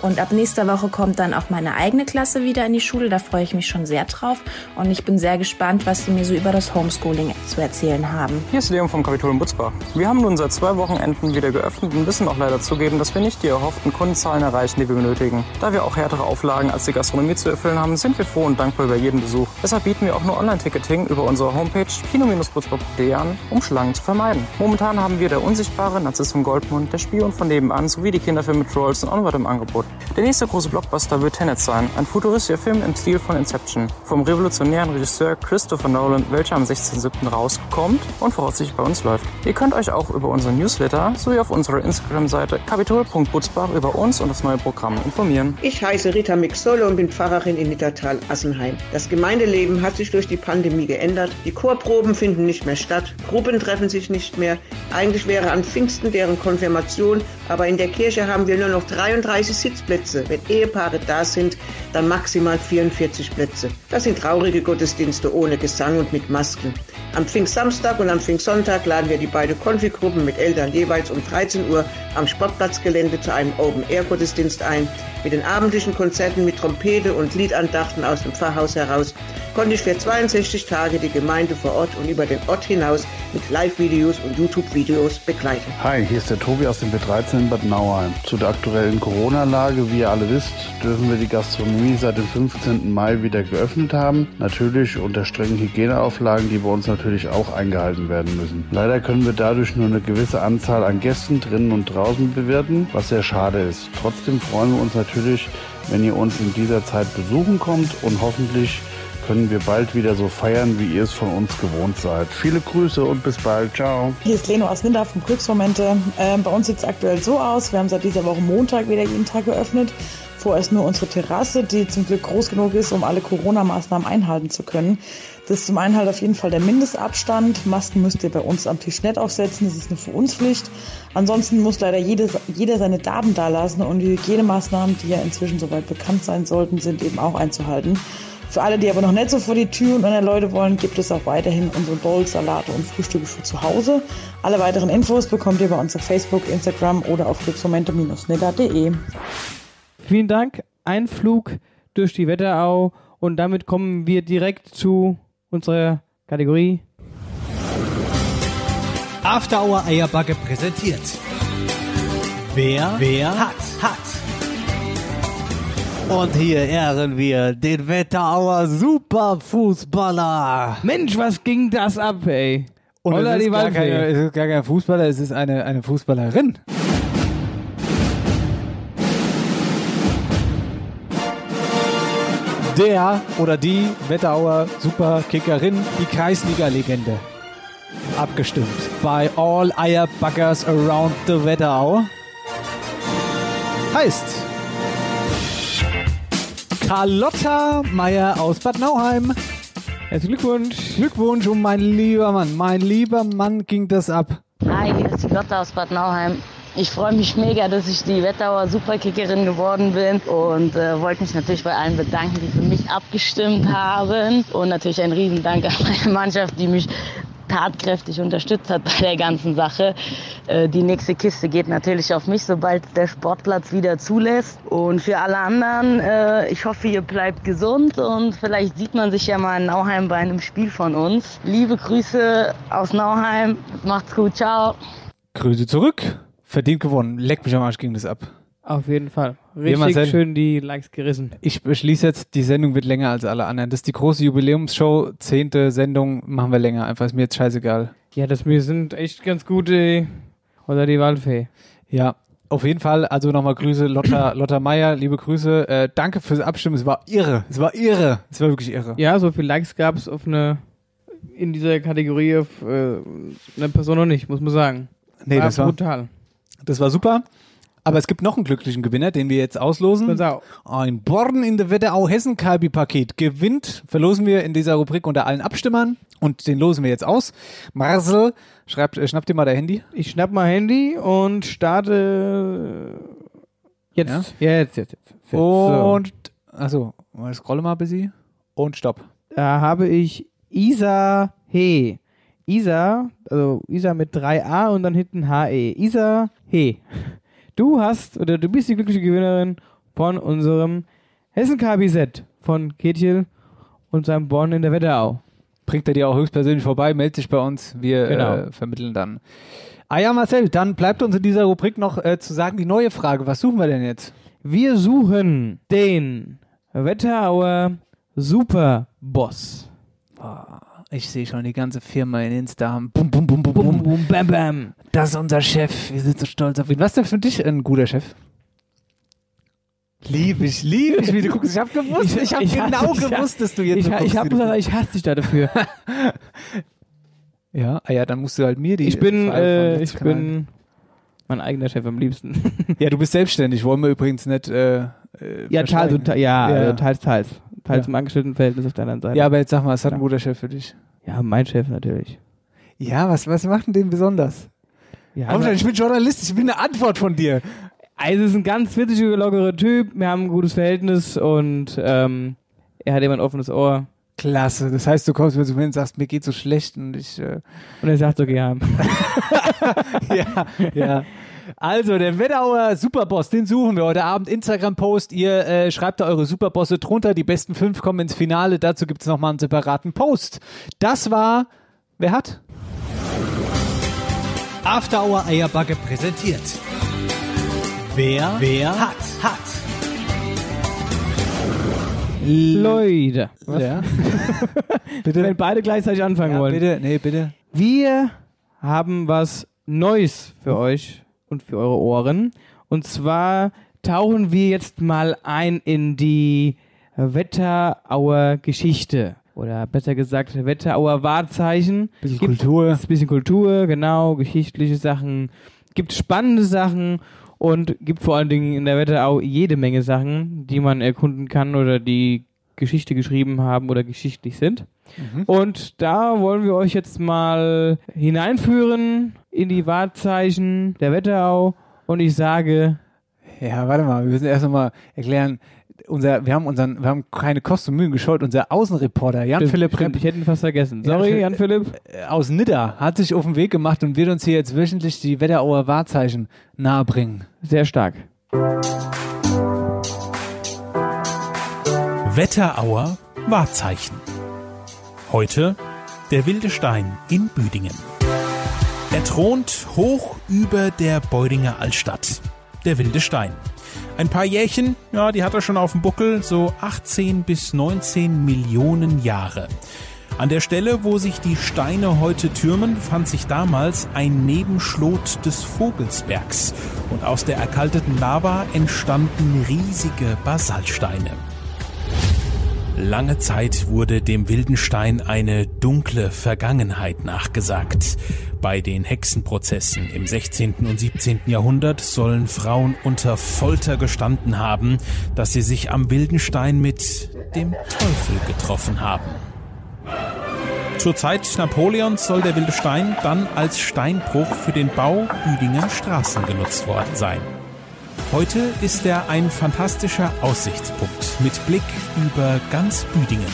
Und ab nächster Woche kommt dann auch meine eigene Klasse wieder in die Schule. Da freue ich mich schon sehr drauf. Und ich bin sehr gespannt, was sie mir so über das Homeschooling zu erzählen haben. Hier ist Leon vom Kapitol in Butzbach. Wir haben nun seit zwei Wochenenden wieder geöffnet und müssen auch leider zugeben, dass wir nicht die erhofften Kundenzahlen erreichen, die wir benötigen. Da wir auch härtere Auflagen als die Gastronomie zu erfüllen haben, sind wir froh und dankbar über jeden Besuch. Deshalb bieten wir auch nur Online-Ticketing über unsere Homepage kino-butzbach.de an, um Schlangen zu vermeiden. Momentan haben wir der Unsichtbare, Narziss von Goldmund, der Spion von nebenan sowie die Kinderfilme Trolls und Onward im Angebot. Der nächste große Blockbuster wird Tenet sein, ein futuristischer Film im Stil von Inception. Vom revolutionären Regisseur Christopher Nolan, welcher am 16.07. rauskommt und voraussichtlich bei uns läuft. Ihr könnt euch auch über unseren Newsletter sowie auf unserer Instagram-Seite kapitol.butzbach über uns und das neue Programm informieren. Ich heiße Rita Mixolle und bin Pfarrerin in Nittertal-Assenheim. Das Gemeindeleben hat sich durch die Pandemie geändert. Die Chorproben finden nicht mehr statt, Gruppen treffen sich nicht mehr. Eigentlich wäre an Pfingsten deren Konfirmation, aber in der Kirche haben wir nur noch 33 Sitzplätze. Wenn Ehepaare da sind, dann maximal 44 Plätze. Das sind traurige Gottesdienste ohne Gesang und mit Masken. Am Pfingstsamstag und am Pfingstsonntag laden wir die beiden Konfigruppen mit Eltern jeweils um 13 Uhr am Sportplatzgelände zu einem Open-Air-Gottesdienst ein. Mit den abendlichen Konzerten mit Trompete und Liedandachten aus dem Pfarrhaus heraus konnte ich für 62 Tage die Gemeinde vor Ort und über den Ort hinaus mit Live-Videos und YouTube-Videos begleiten. Hi, hier ist der Tobi aus dem B13 in Bad Nauheim. Zu der aktuellen Corona-Lage, wie ihr alle wisst, dürfen wir die Gastronomie seit dem 15. Mai wieder geöffnet haben. Natürlich unter strengen Hygieneauflagen, die bei uns natürlich auch eingehalten werden müssen. Leider können wir dadurch nur eine gewisse Anzahl an Gästen drinnen und draußen bewirten, was sehr schade ist. Trotzdem freuen wir uns natürlich, wenn ihr uns in dieser Zeit besuchen kommt und hoffentlich können wir bald wieder so feiern, wie ihr es von uns gewohnt seid. Viele Grüße und bis bald. Ciao. Hier ist Leno aus Linda vom Glücksmomente. Ähm, bei uns sieht es aktuell so aus. Wir haben seit dieser Woche Montag wieder jeden Tag geöffnet. Vorerst nur unsere Terrasse, die zum Glück groß genug ist, um alle Corona-Maßnahmen einhalten zu können. Das ist zum einen halt auf jeden Fall der Mindestabstand. Masken müsst ihr bei uns am Tisch nicht aufsetzen. Das ist eine für uns Pflicht. Ansonsten muss leider jede, jeder seine Daten dalassen und die Hygienemaßnahmen, die ja inzwischen soweit bekannt sein sollten, sind eben auch einzuhalten. Für alle, die aber noch nicht so vor die Tür und Leute wollen, gibt es auch weiterhin unsere Bowls, Salate und Frühstücke für zu Hause. Alle weiteren Infos bekommt ihr bei uns auf Facebook, Instagram oder auf glücksmomente-nidda.de. Vielen Dank. Ein Flug durch die Wetterau und damit kommen wir direkt zu unserer Kategorie. After Hour Eierbacke präsentiert. Wer, wer hat, hat. Und hier ehren wir den Wetterauer Superfußballer. Mensch, was ging das ab, ey? Und Holla es die ist, gar Waldfee. keine, es ist gar kein Fußballer, es ist eine, eine Fußballerin. Der oder die Wetterauer Superkickerin, die Kreisliga-Legende. Abgestimmt bei All Eierbackers Around the Wetterau. Heißt Carlotta Meyer aus Bad Nauheim. Herzlichen Glückwunsch. Glückwunsch und mein lieber Mann, mein lieber Mann ging das ab. Hi, hier ist die Lotte aus Bad Nauheim. Ich freue mich mega, dass ich die Wettauer Superkickerin geworden bin und äh, wollte mich natürlich bei allen bedanken, die für mich abgestimmt haben. Und natürlich ein Riesendank an meine Mannschaft, die mich tatkräftig unterstützt hat bei der ganzen Sache. Äh, die nächste Kiste geht natürlich auf mich, sobald der Sportplatz wieder zulässt. Und für alle anderen, äh, ich hoffe, ihr bleibt gesund und vielleicht sieht man sich ja mal in Nauheim bei einem Spiel von uns. Liebe Grüße aus Nauheim. Macht's gut. Ciao. Grüße zurück. Verdient gewonnen. Leck mich am Arsch ging das ab. Auf jeden Fall. Richtig schön die Likes gerissen. Ich beschließe jetzt, die Sendung wird länger als alle anderen. Das ist die große Jubiläumsshow, zehnte Sendung, machen wir länger. Einfach ist mir jetzt scheißegal. Ja, das wir sind echt ganz gute. Oder die Waldfee. Ja, auf jeden Fall. Also nochmal Grüße, Lotta, Lotta Meier, liebe Grüße. Äh, danke fürs Abstimmen. Es war irre. Es war irre. Es war wirklich irre. Ja, so viel Likes gab es auf eine in dieser Kategorie auf äh, eine Person noch nicht, muss man sagen. Nee, war das war- brutal. Das war super. Aber es gibt noch einen glücklichen Gewinner, den wir jetzt auslosen. Ein Born in der Wetterau Hessen Kalbi Paket gewinnt. Verlosen wir in dieser Rubrik unter allen Abstimmern. Und den losen wir jetzt aus. Marcel, schreibt, äh, schnappt dir mal dein Handy. Ich schnapp mal Handy und starte jetzt. Ja, jetzt, jetzt, jetzt. jetzt. Und, also, scrolle mal ein bisschen. Und stopp. Da habe ich Isa He. Isa, also Isa mit 3a und dann hinten HE. Isa He. Du hast, oder du bist die glückliche Gewinnerin von unserem Hessen KBZ von Ketchel und seinem Born in der Wetterau. Bringt er dir auch höchstpersönlich vorbei, meldet sich bei uns. Wir Genau. äh, vermitteln dann. Ah ja, Marcel, dann bleibt uns in dieser Rubrik noch äh, zu sagen, die neue Frage. Was suchen wir denn jetzt? Wir suchen den Wetterauer Superboss. Ich sehe schon die ganze Firma in Insta. Bum, bum, bum, bum, bum. Bum, bam, bam. Das ist unser Chef. Wir sind so stolz auf ihn. Was ist denn für dich ein guter Chef? Lieb ich, lieb ich, wie du guckst. Ich habe gewusst, ich, habe genau hasse- gewusst, dass du jetzt Ich, so ich, guckst, hab gesagt, ich hasse dich da dafür. Ja, ah ja, dann musst du halt mir die. ich bin, äh, ich Netzkanal- bin mein eigener Chef am liebsten. Ja, du bist selbstständig. Wollen wir übrigens nicht. Äh, äh, ja, teils, und, ja, ja. äh, teils, teils. Teils Ja. im Angestelltenverhältnis auf der anderen Seite. ja, aber jetzt sag mal, was hat ein Ja. guter Chef für dich? Ja, mein Chef natürlich. Ja, was, was macht denn den besonders? Ja, Komm schon, ich bin Journalist, ich will eine Antwort von dir. Also, es ist ein ganz witziger, lockerer Typ. Wir haben ein gutes Verhältnis und ähm, er hat immer ein offenes Ohr. Klasse. Das heißt, du kommst mir zu mir und sagst, mir geht so schlecht und ich. Äh, Und er sagt, okay, ja. ja, ja. Also, der Wetterauer Superboss, den suchen wir heute Abend. Instagram-Post. Ihr äh, schreibt da eure Superbosse drunter. Die besten fünf kommen ins Finale. Dazu gibt es nochmal einen separaten Post. Das war. Wer hat? After Hour Eierbacke präsentiert. Wer, wer hat, hat. Leute. Was? Ja. bitte? Wenn beide gleichzeitig anfangen Ja, wollen. bitte, nee, bitte. Wir haben was Neues für euch und für eure Ohren. Und zwar tauchen wir jetzt mal ein in die Wetterauer Geschichte. Oder besser gesagt, Wetterauer Wahrzeichen. Bisschen Gibt- Kultur. Bisschen Kultur, genau, geschichtliche Sachen. Gibt spannende Sachen und gibt vor allen Dingen in der Wetterau jede Menge Sachen, die man erkunden kann oder die Geschichte geschrieben haben oder geschichtlich sind. Mhm. Und da wollen wir euch jetzt mal hineinführen in die Wahrzeichen der Wetterau. Und ich sage, Ja, warte mal, wir müssen erst noch mal erklären. unser, wir haben unseren, wir haben keine Kosten und Mühen gescheut. Unser Außenreporter Jan-Philipp Stimmt, ich hätte ihn fast vergessen. Sorry, Jan-Philipp. äh, aus Nidda hat sich auf den Weg gemacht und wird uns hier jetzt wöchentlich die Wetterauer Wahrzeichen nahebringen. Sehr stark. Wetterauer Wahrzeichen. Heute der wilde Stein in Büdingen. Er thront hoch über der Beudinger Altstadt. Der wilde Stein. Ein paar Jährchen, ja, die hat er schon auf dem Buckel, so 18 bis 19 Millionen Jahre. An der Stelle, wo sich die Steine heute türmen, befand sich damals ein Nebenschlot des Vogelsbergs und aus der erkalteten Lava entstanden riesige Basaltsteine. Lange Zeit wurde dem wilden Stein eine dunkle Vergangenheit nachgesagt. Bei den Hexenprozessen im 16. und 17. Jahrhundert sollen Frauen unter Folter gestanden haben, dass sie sich am wilden Stein mit dem Teufel getroffen haben. Zur Zeit Napoleons soll der wilde Stein dann als Steinbruch für den Bau Büdinger Straßen genutzt worden sein. Heute ist er ein fantastischer Aussichtspunkt mit Blick über ganz Büdingen.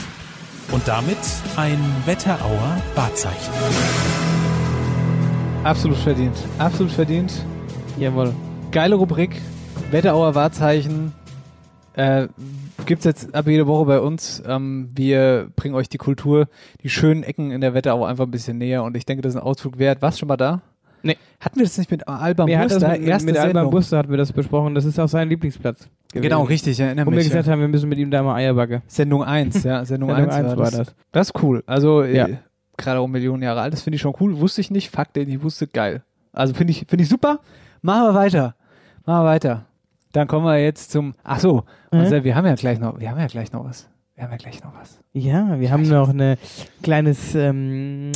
Und damit ein Wetterauer Wahrzeichen. Absolut verdient. Absolut verdient. Jawohl. Geile Rubrik. Wetterauer Wahrzeichen. Äh, gibt's jetzt ab jede Woche bei uns. Ähm, wir bringen euch die Kultur, die schönen Ecken in der Wetterau einfach ein bisschen näher und ich denke, das ist ein Ausflug wert. Warst schon mal da? Nee. Hatten wir das nicht mit Alban Nee, Buster? mit, Erste mit Alban Sendung. Buster hatten wir das besprochen. Das ist auch sein Lieblingsplatz. Genau, gewesen. richtig, ich erinnere Wo wir mich, gesagt ja. haben, wir müssen mit ihm da mal Eierbacke. Sendung 1, ja. Sendung, 1, war, das. das. Das ist cool. Also, Ja. äh, gerade auch Millionen Jahre alt, das finde ich schon cool. Wusste ich nicht. Fakt, den ich wusste, geil. Also finde ich, finde ich super. Machen wir weiter. Machen wir weiter. Dann kommen wir jetzt zum, ach so, Mhm. Wir haben ja gleich noch, wir haben ja gleich noch was. Wir haben ja gleich noch was. Ja, wir haben noch eine kleines, ähm,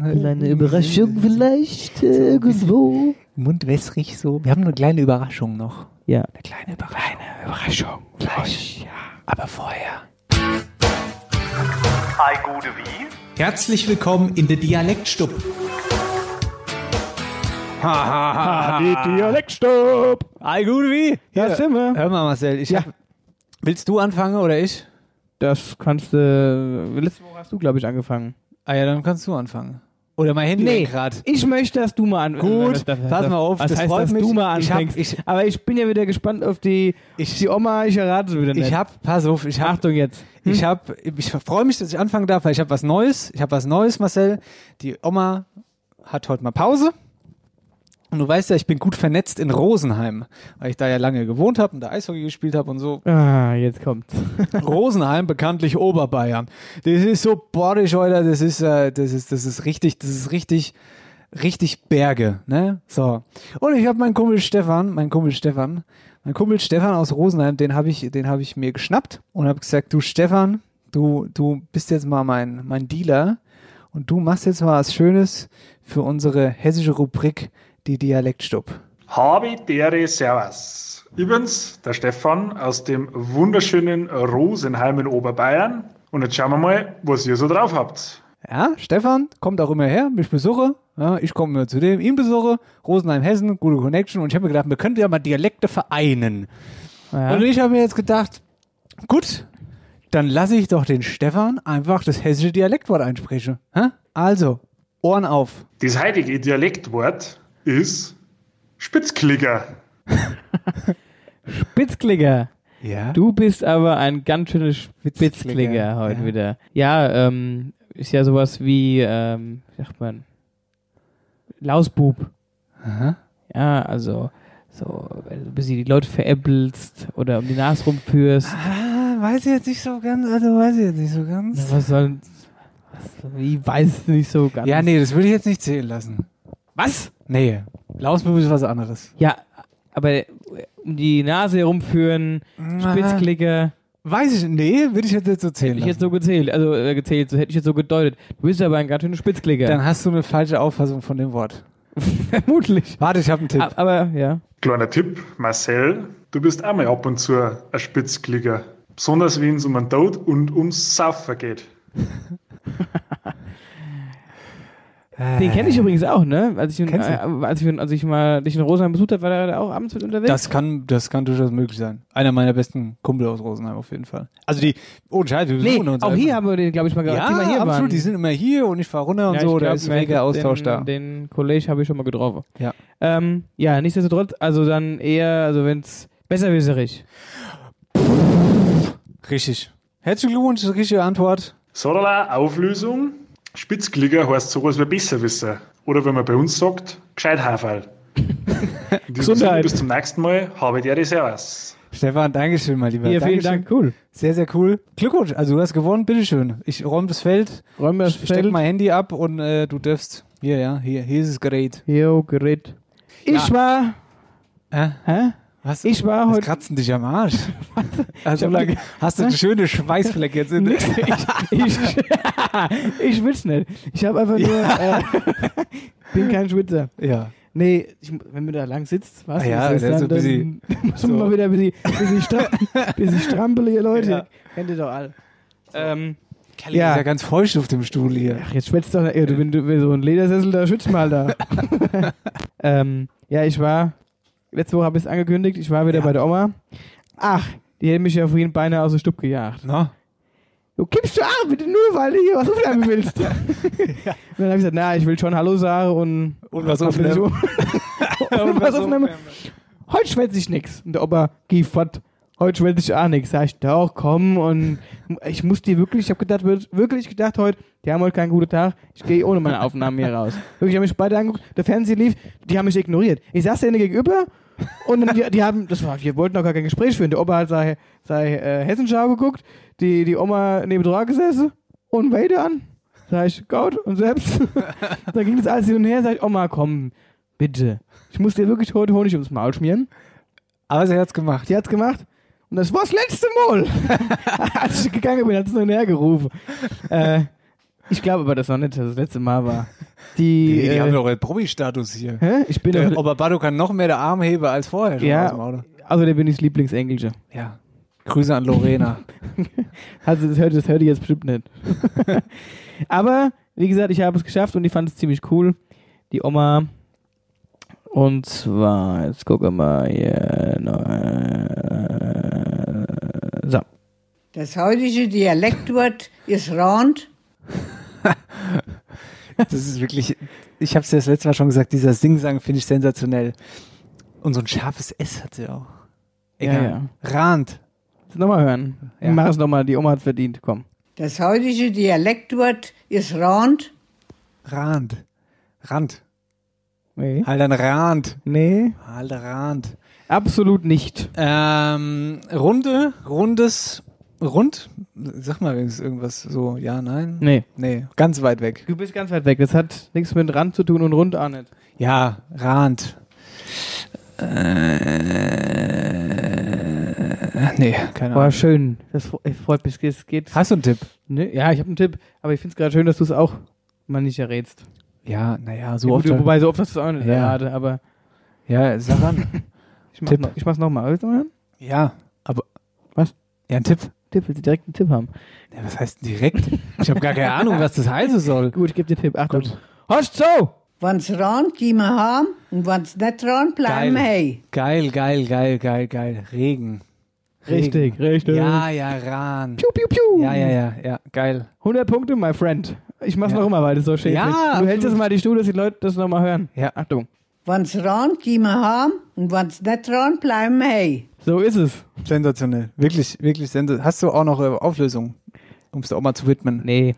äh, kleine Überraschung vielleicht äh, irgendwo. Mundwässrig so. Wir haben eine kleine Überraschung noch. Ja. Eine kleine Überraschung. Kleine Überraschung. Gleich. Ja. Aber vorher. Hi, gute wie? Herzlich willkommen in der Dialektstub. Ha, Die Dialektstub. Hi, gut wie? Da Hier. sind wir. Hör mal, Marcel. Ich hab, willst du anfangen oder ich? Das kannst du, letzte Woche hast du, glaube ich, angefangen. Ah ja, dann kannst du anfangen. Oder mein Handy Nee, gerade. ich möchte, dass du mal an. Gut, das, das, pass mal auf, Was das heißt, freut dass mich. du mal Ich hab- anfängst? ich- Aber ich bin ja wieder gespannt auf die, die Oma. Ich errate es wieder nicht. Ich hab, pass auf, ich hab, Achtung jetzt. ich hab, ich freue mich, dass ich anfangen darf, weil ich habe was Neues. Ich habe was Neues, Marcel. Die Oma hat heute mal Pause. Und du weißt ja, ich bin gut vernetzt in Rosenheim, weil ich da ja lange gewohnt habe und da Eishockey gespielt habe und so. Ah, jetzt kommt's. Rosenheim, bekanntlich Oberbayern. Das ist so bordisch, Alter, das ist, äh, das ist, das ist richtig, das ist richtig, richtig Berge, ne? So. Und ich habe meinen Kumpel Stefan, mein Kumpel Stefan, mein Kumpel Stefan aus Rosenheim, den habe ich, den habe ich mir geschnappt und habe gesagt, du Stefan, du, du bist jetzt mal mein, mein Dealer und du machst jetzt mal was Schönes für unsere hessische Rubrik, die Dialektstub. Habe dere Servus. Bin's, der Stefan aus dem wunderschönen Rosenheim in Oberbayern. Und jetzt schauen wir mal, was ihr so drauf habt. Ja, Stefan kommt auch immer her, mich besuche. Ja, ich komme zu dem, ihn besuche. Rosenheim, Hessen, gute Connection. Und ich habe mir gedacht, wir könnten ja mal Dialekte vereinen. Ja. Und ich habe mir jetzt gedacht, gut, dann lasse ich doch den Stefan einfach das hessische Dialektwort einsprechen. Also, Ohren auf. Das heutige Dialektwort ist Spitzklicker. Spitzklicker. Ja. Du bist aber ein ganz schöner Spitzklicker heute ja. wieder. Ja, ähm, ist ja sowas wie, ähm, wie sagt man, Lausbub. Aha. Ja, also so, wenn du ein bisschen die Leute veräppelst oder um die Nase rumführst. Ah, weiß ich jetzt nicht so ganz, also weiß ich jetzt nicht so ganz. Was soll, was, wie weiß nicht so ganz? Ja, nee, das würde ich jetzt nicht zählen lassen. Was? Nee, Lausbub ist was anderes. Ja, aber um die Nase herumführen, Spitzklicker. Weiß ich, nee, würde ich jetzt nicht so zählen Hätte ich jetzt so gezählt, also äh, gezählt, so hätte ich jetzt so gedeutet. Du bist aber ein ganz schöner Spitzklicker. Dann hast du eine falsche Auffassung von dem Wort. Vermutlich. Warte, ich habe einen Tipp. A- Aber ja. Kleiner Tipp, Marcel, du bist auch mal ab und zu ein Spitzklicker. Besonders wenn es um den Tod und ums Saufen geht. Den kenne ich übrigens auch, ne? Als ich, äh, als ich, als ich mal dich in Rosenheim besucht habe, war der auch abends mit unterwegs. Das kann, das kann durchaus möglich sein. Einer meiner besten Kumpel aus Rosenheim auf jeden Fall. Also die, ohne Scheiß, wir nee, besuchen uns auch einfach. hier haben wir den, glaube ich, mal gehabt, Ja, die mal hier absolut, waren. die sind immer hier und ich fahre runter und Ja, so, da ist ein reger Austausch den, da. Den Kollege habe ich schon mal getroffen. Ja. Ähm, ja, nichtsdestotrotz, also dann eher, also wenn es besserwisserig. Richtig. Herzlichen Glückwunsch, das ist die richtige Antwort. Sodala, Auflösung. Spitzklicker heißt sowas wie Besserwisser. Oder wenn man bei uns sagt, gescheit Haferl. In diesem Sinne, Gesundheit. Bis zum nächsten Mal. Habe dir die Servus. Stefan, Dankeschön, mein Lieber. Hier, vielen Dankeschön. Dank, cool. Sehr, sehr cool. Glückwunsch, also du hast gewonnen, bitteschön. Ich räume das Feld, Räum das steck Feld. mein Handy ab und äh, du darfst. Hier, ja, hier, hier ist das Gerät. Jo, Gerät. Ich war. Äh? Hä? Was? Ich war heute. kratzen dich am Arsch? Also, die- hast du eine schöne Schweißfleck jetzt in Nix, ich, ich, ich will's nicht. Ich habe einfach nur. Äh, bin kein Schwitzer. Ja. Nee, ich, wenn man da lang sitzt, was Ah ja, der ist das so dann, dann muss man So. mal wieder ein bisschen, bisschen, stra bisschen strampeln hier, Leute. Ja. Kennt ihr doch alle. Ähm, Kelly ist ja ganz feucht auf dem Stuhl hier. Ach, jetzt schwätzt doch. Ey, du, wenn du wenn so ein Ledersessel da schützt mal da. ähm, ja, ich war. Letzte Woche habe ich es angekündigt. Ich war wieder bei der Oma. Ach, die hätten mich ja vorhin beinahe aus dem Stub gejagt. Na? Du kippst du ab, bitte nur, weil du hier was aufnehmen willst. Und dann habe ich gesagt, na, ich will schon Hallo sagen und, Und was und aufnehmen. und was aufnehmen. Heute schwätze ich nix. Und der Opa, geh fort. Heute schwätze ich auch nix. Sag ich, doch, komm. Und ich muss dir wirklich, ich habe gedacht, wirklich gedacht heute, die haben heute keinen guten Tag. Ich gehe ohne meine Aufnahmen hier raus. Wirklich, ich habe mich beide angeguckt, der Fernseher lief, die haben mich ignoriert. Ich saß denen gegenüber und dann, die, die haben, das war, wir wollten auch gar kein Gespräch führen. Der Opa hat sei, sei äh, Hessenschau geguckt, die, die Oma neben dran gesessen und weiter an. Sag ich, Gott, und selbst. da ging das alles hin und her, sag ich, Oma, komm, bitte. Ich muss dir wirklich heute Honig ums Maul schmieren. Aber sie hat's gemacht. Sie hat's gemacht. Und das war das letzte Mal. Als ich gegangen bin, hat es nur hergerufen. äh, ich glaube aber, das noch nicht, dass das, letzte Mal war. Die, Die, die äh, haben doch einen Profi-Status hier. Hä? Ich bin der doch- Oberbado kann noch mehr der Arm heben als vorher schon aus dem Auto. ja, also der bin ich das Lieblingsengelche. Ja. Grüße an Lorena. Also das hört, das hört ihr jetzt bestimmt nicht. Aber, wie gesagt, ich habe es geschafft und ich fand es ziemlich cool. Die Oma. Und zwar, jetzt gucken wir mal hier. Äh, so. Das heutige Dialektwort ist Rand. Das ist wirklich, ich habe es ja das letzte Mal schon gesagt, dieser Singsang finde ich sensationell. Und so ein scharfes S hat sie auch. Egal. Ja, Rand. Jetzt nochmal hören. Ja. Mach es nochmal, die Oma hat verdient. Komm. Das heutige Dialektwort ist Rand. Rand. Rand. Nee. Halt ein Rand. Nee. Halt ein Rand. Absolut nicht. Ähm, Runde, rundes, rund? Sag mal wenigstens irgendwas so, ja, nein? Nee. Nee, ganz weit weg. Du bist ganz weit weg. Das hat nichts mit Rand zu tun und rund auch nicht. Ja, Rand. Äh, nee, keine War Ahnung. schön. Das fre- freut mich. Es geht. Hast du einen Tipp? Ne? Ja, ich habe einen Tipp. Aber ich finde es gerade schön, dass du es auch mal nicht errätst. Ja, naja, so ja, oft. gut, Wobei, so oft hast du es auch nicht Ja. erraten, aber Ja, sag an. ich mach's, Tipp. noch, ich mach's nochmal. Willst du mal? Ja, aber. Was? Ja, ein Tipp. Tipp, willst du direkt einen Tipp haben? Ja, was heißt denn direkt? Ich habe gar keine Ahnung, was das heißen soll. Gut, ich gebe dir einen Tipp. Achtung. Hast so! Wenn's Rand, gehen wir heim. Und wenn's nicht Rand, bleiben wir hey. Geil, geil, geil, geil, geil. Regen. Richtig, Regen. richtig. Ja, ja, Ran. Piu, piu, piu. Ja, ja, ja, ja, geil. 100 Punkte, my friend. Ich mach's Ja. noch immer, weil das so schön Ja, ist. Du absolut. hältst jetzt mal die Stuhl, dass die Leute das nochmal hören. Ja. Achtung. Wenn's Rand, gehen wir heim. Und wenn's nicht Rand, bleiben wir hey. So ist es. Sensationell. Wirklich, wirklich sensationell. Hast du auch noch äh, Auflösung, um es auch mal zu widmen? Nee.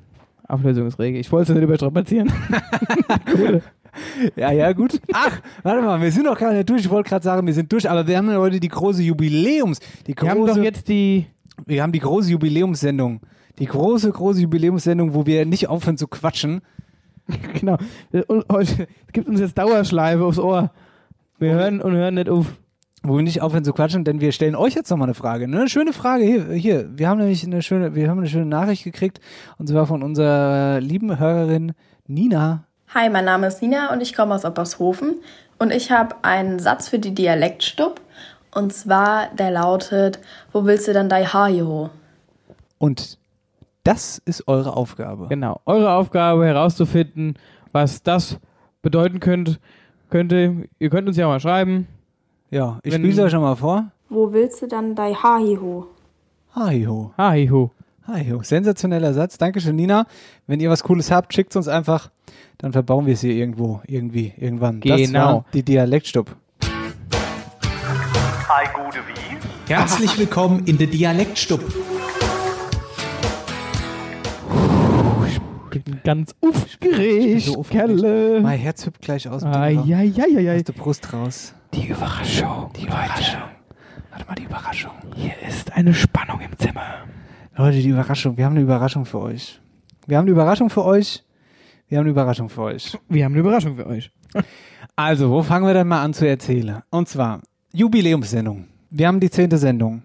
Auflösung ist rege. Ich wollte es nicht überstrapazieren. cool. Ja, ja, gut. Ach, warte mal, wir sind noch gar nicht durch. Ich wollte gerade sagen, wir sind durch, aber wir haben ja heute die große Jubiläums. Die große, Wir haben doch jetzt die. wir haben die große Jubiläumssendung. Die große, große Jubiläumssendung, wo wir nicht aufhören zu quatschen. Genau. Und heute es gibt uns jetzt Dauerschleife aufs Ohr. Wir hören und hören nicht auf. Wo wir nicht aufhören zu quatschen, denn wir stellen euch jetzt nochmal eine Frage. Ne? Eine schöne Frage hier, hier. Wir haben nämlich eine schöne, wir haben eine schöne Nachricht gekriegt und zwar von unserer lieben Hörerin Nina. Hi, mein Name ist Nina und ich komme aus Oppershofen und ich habe einen Satz für die Dialektstub und zwar der lautet, wo willst du dann dein Haar hier? Und das ist eure Aufgabe. Genau. Eure Aufgabe herauszufinden, was das bedeuten könnte. könnte. Ihr könnt uns ja mal schreiben. Ja, ich spiele euch schon mal vor. Wo willst du dann dein Hahiho? Hahiho. Hahiho. Hahiho. Sensationeller Satz. Dankeschön, Nina. Wenn ihr was Cooles habt, schickt uns einfach. Dann verbauen wir es hier irgendwo, irgendwie, irgendwann. Das Genau. war die Dialektstub. Hi, gute wie? Herzlich willkommen in der Dialektstub. Bin ganz aufgeregt, Kerle. Mein Herz hüpft gleich aus. Eieieiei. Aus der Brust raus. Die Überraschung. Die Überraschung. Warte mal, die Überraschung. Hier ist eine Spannung im Zimmer. Leute, die Überraschung. Wir haben eine Überraschung für euch. Wir haben eine Überraschung für euch. Wir haben eine Überraschung für euch. Wir haben eine Überraschung für euch. Also, wo fangen wir denn mal an zu erzählen? Und zwar Jubiläumssendung. Wir haben die zehnte Sendung.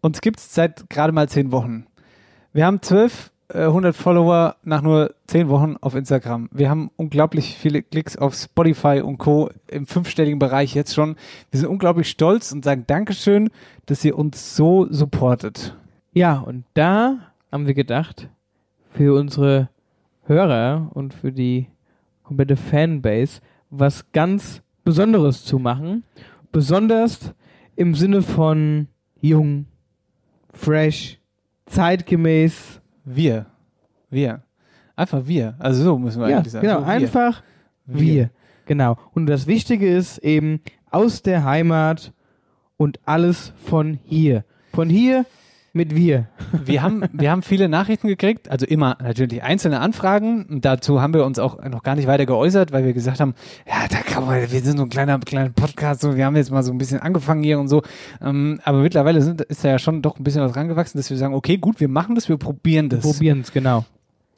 Uns gibt's seit gerade mal zehn Wochen. Wir haben 1200 Follower nach nur zehn Wochen auf Instagram. Wir haben unglaublich viele Klicks auf Spotify und Co. im fünfstelligen Bereich jetzt schon. Wir sind unglaublich stolz und sagen Dankeschön, dass ihr uns so supportet. Ja, und da haben wir gedacht, für unsere Hörer und für die komplette Fanbase was ganz Besonderes zu machen. Besonders im Sinne von jung, fresh, zeitgemäß. Wir. Wir. Einfach wir. Also so müssen wir Ja, eigentlich sagen. genau, So, wir. einfach wir. Genau. Und das Wichtige ist eben aus der Heimat und alles von hier. Von hier mit wir. wir haben, wir haben viele Nachrichten gekriegt, also immer natürlich einzelne Anfragen. Und dazu haben wir uns auch noch gar nicht weiter geäußert, weil wir gesagt haben, ja, da kann man, wir sind so ein kleiner, kleiner Podcast, so, wir haben jetzt mal so ein bisschen angefangen hier und so. Ähm, aber mittlerweile sind, ist da ja schon doch ein bisschen was rangewachsen, dass wir sagen, okay, gut, wir machen das, wir probieren das. Probieren es, genau.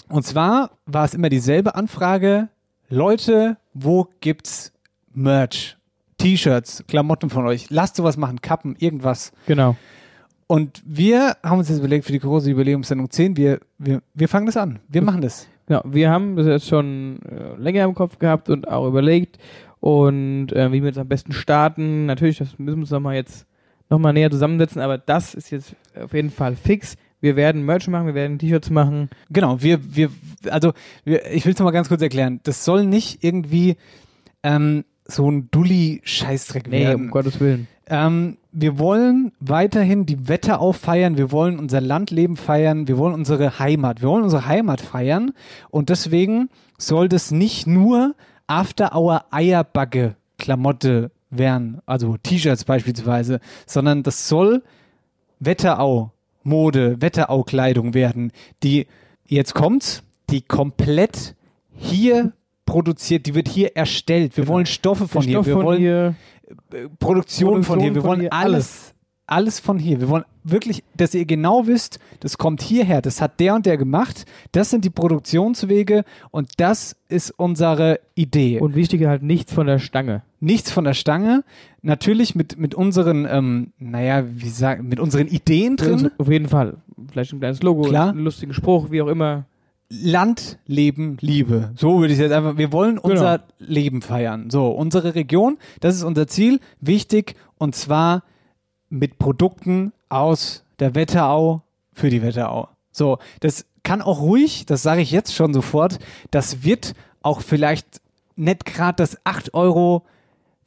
Und zwar war es immer dieselbe Anfrage, Leute, wo gibt's Merch? T-Shirts, Klamotten von euch, lasst sowas machen, Kappen, irgendwas. Genau. Und wir haben uns jetzt überlegt für die große Jubiläumssendung 10, wir, wir, wir fangen das an. Wir machen das. Genau, wir haben das jetzt schon äh, länger im Kopf gehabt und auch überlegt und äh, wie wir jetzt am besten starten. Natürlich, das müssen wir uns nochmal jetzt nochmal näher zusammensetzen, aber das ist jetzt auf jeden Fall fix. Wir werden Merch machen, wir werden T-Shirts machen. Genau, wir, wir, also wir, ich will es nochmal ganz kurz erklären. Das soll nicht irgendwie ähm, so ein Dulli-Scheißdreck Nee, werden. um Gottes Willen. Ähm, wir wollen weiterhin die Wetterau feiern, wir wollen unser Landleben feiern, wir wollen unsere Heimat, wir wollen unsere Heimat feiern. Und deswegen soll das nicht nur After Hour Eierbacke Klamotte werden, also T-Shirts beispielsweise, sondern das soll Wetterau Mode, Wetterau Kleidung werden, die jetzt kommt's, die komplett hier produziert, die wird hier erstellt. Wir wollen Stoffe von hier, Stoff wir von wollen hier, äh, Produktion von hier, wir von wollen hier, alles, alles von hier. Wir wollen wirklich, dass ihr genau wisst, das kommt hierher, das hat der und der gemacht, das sind die Produktionswege und das ist unsere Idee. Und wichtiger halt nichts von der Stange. Nichts von der Stange, natürlich mit, mit unseren, ähm, naja, wie sagen, mit unseren Ideen drin. Auf jeden Fall. Vielleicht ein kleines Logo, Klar. einen lustigen Spruch, wie auch immer. Land, Leben, Liebe. So würde ich jetzt einfach, wir wollen unser Leben feiern. So, unsere Region, das ist unser Ziel, wichtig und zwar mit Produkten aus der Wetterau für die Wetterau. So, das kann auch ruhig, das sage ich jetzt schon sofort, das wird auch vielleicht nicht gerade das 8 Euro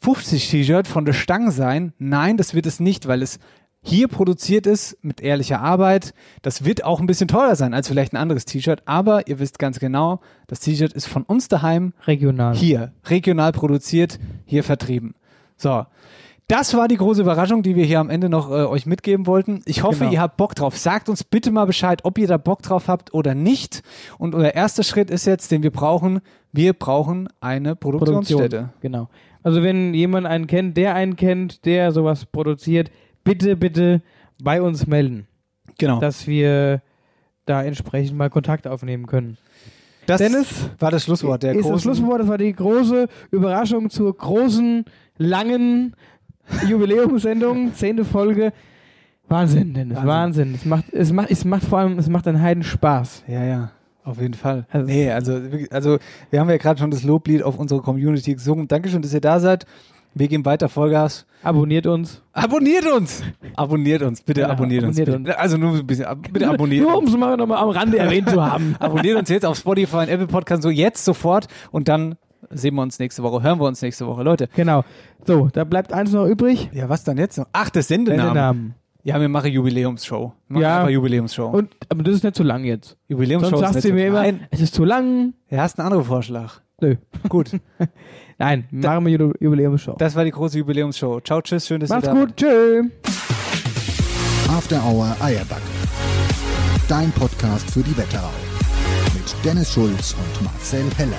50 T-Shirt von der Stange sein. Nein, das wird es nicht, weil es hier produziert ist mit ehrlicher Arbeit. Das wird auch ein bisschen teurer sein als vielleicht ein anderes T-Shirt, aber ihr wisst ganz genau, das T-Shirt ist von uns daheim. Regional. Hier, regional produziert, hier vertrieben. So. Das war die große Überraschung, die wir hier am Ende noch äh, euch mitgeben wollten. Ich hoffe, Genau. ihr habt Bock drauf. Sagt uns bitte mal Bescheid, ob ihr da Bock drauf habt oder nicht. Und unser erster Schritt ist jetzt, den wir brauchen, wir brauchen eine Produktionsstätte. Genau. Also wenn jemand einen kennt, der einen kennt, der sowas produziert, bitte, bitte bei uns melden. Genau. Dass wir da entsprechend mal Kontakt aufnehmen können. Das Dennis war das Schlusswort der ist das großen- Schlusswort, das war die große Überraschung zur großen, langen Jubiläumssendung, zehnte Folge. Wahnsinn, Dennis, Wahnsinn. Es macht, es macht, es macht vor allem, es macht einen Heiden Spaß. Ja, ja. Auf jeden Fall. nee, also, also wir haben ja gerade schon das Loblied auf unsere Community gesungen. Dankeschön, dass ihr da seid. Wir geben weiter Vollgas. Abonniert uns. Abonniert uns! Abonniert uns, bitte Ja, abonniert, abonniert uns. Bitte. Also nur ein bisschen, ab- bitte abonniert Nur um uns. es mal nochmal am Rande erwähnt zu haben. abonniert uns jetzt auf Spotify und Apple Podcast so jetzt sofort und dann sehen wir uns nächste Woche, hören wir uns nächste Woche, Leute. Genau. So, da bleibt eins noch übrig. Ja, was dann jetzt noch? Ach, das Sendenamen. Sendenamen. Ja, wir machen Jubiläumsshow. Wir machen Ja. Jubiläumsshow. Und, aber das ist nicht zu lang jetzt. Jubiläumsshow Sonst ist sagst nicht du mir immer, es ist zu lang. Ja, hast einen anderen Vorschlag. Nö. Gut. Nein, machen wir Ju- Jubiläumsshow. Das war die große Jubiläumsshow. Ciao, tschüss, schön, dass Macht's ihr da gut, tschö. After Hour Eierbacke. Dein Podcast für die Wetterau. Mit Dennis Schulz und Marcel Heller.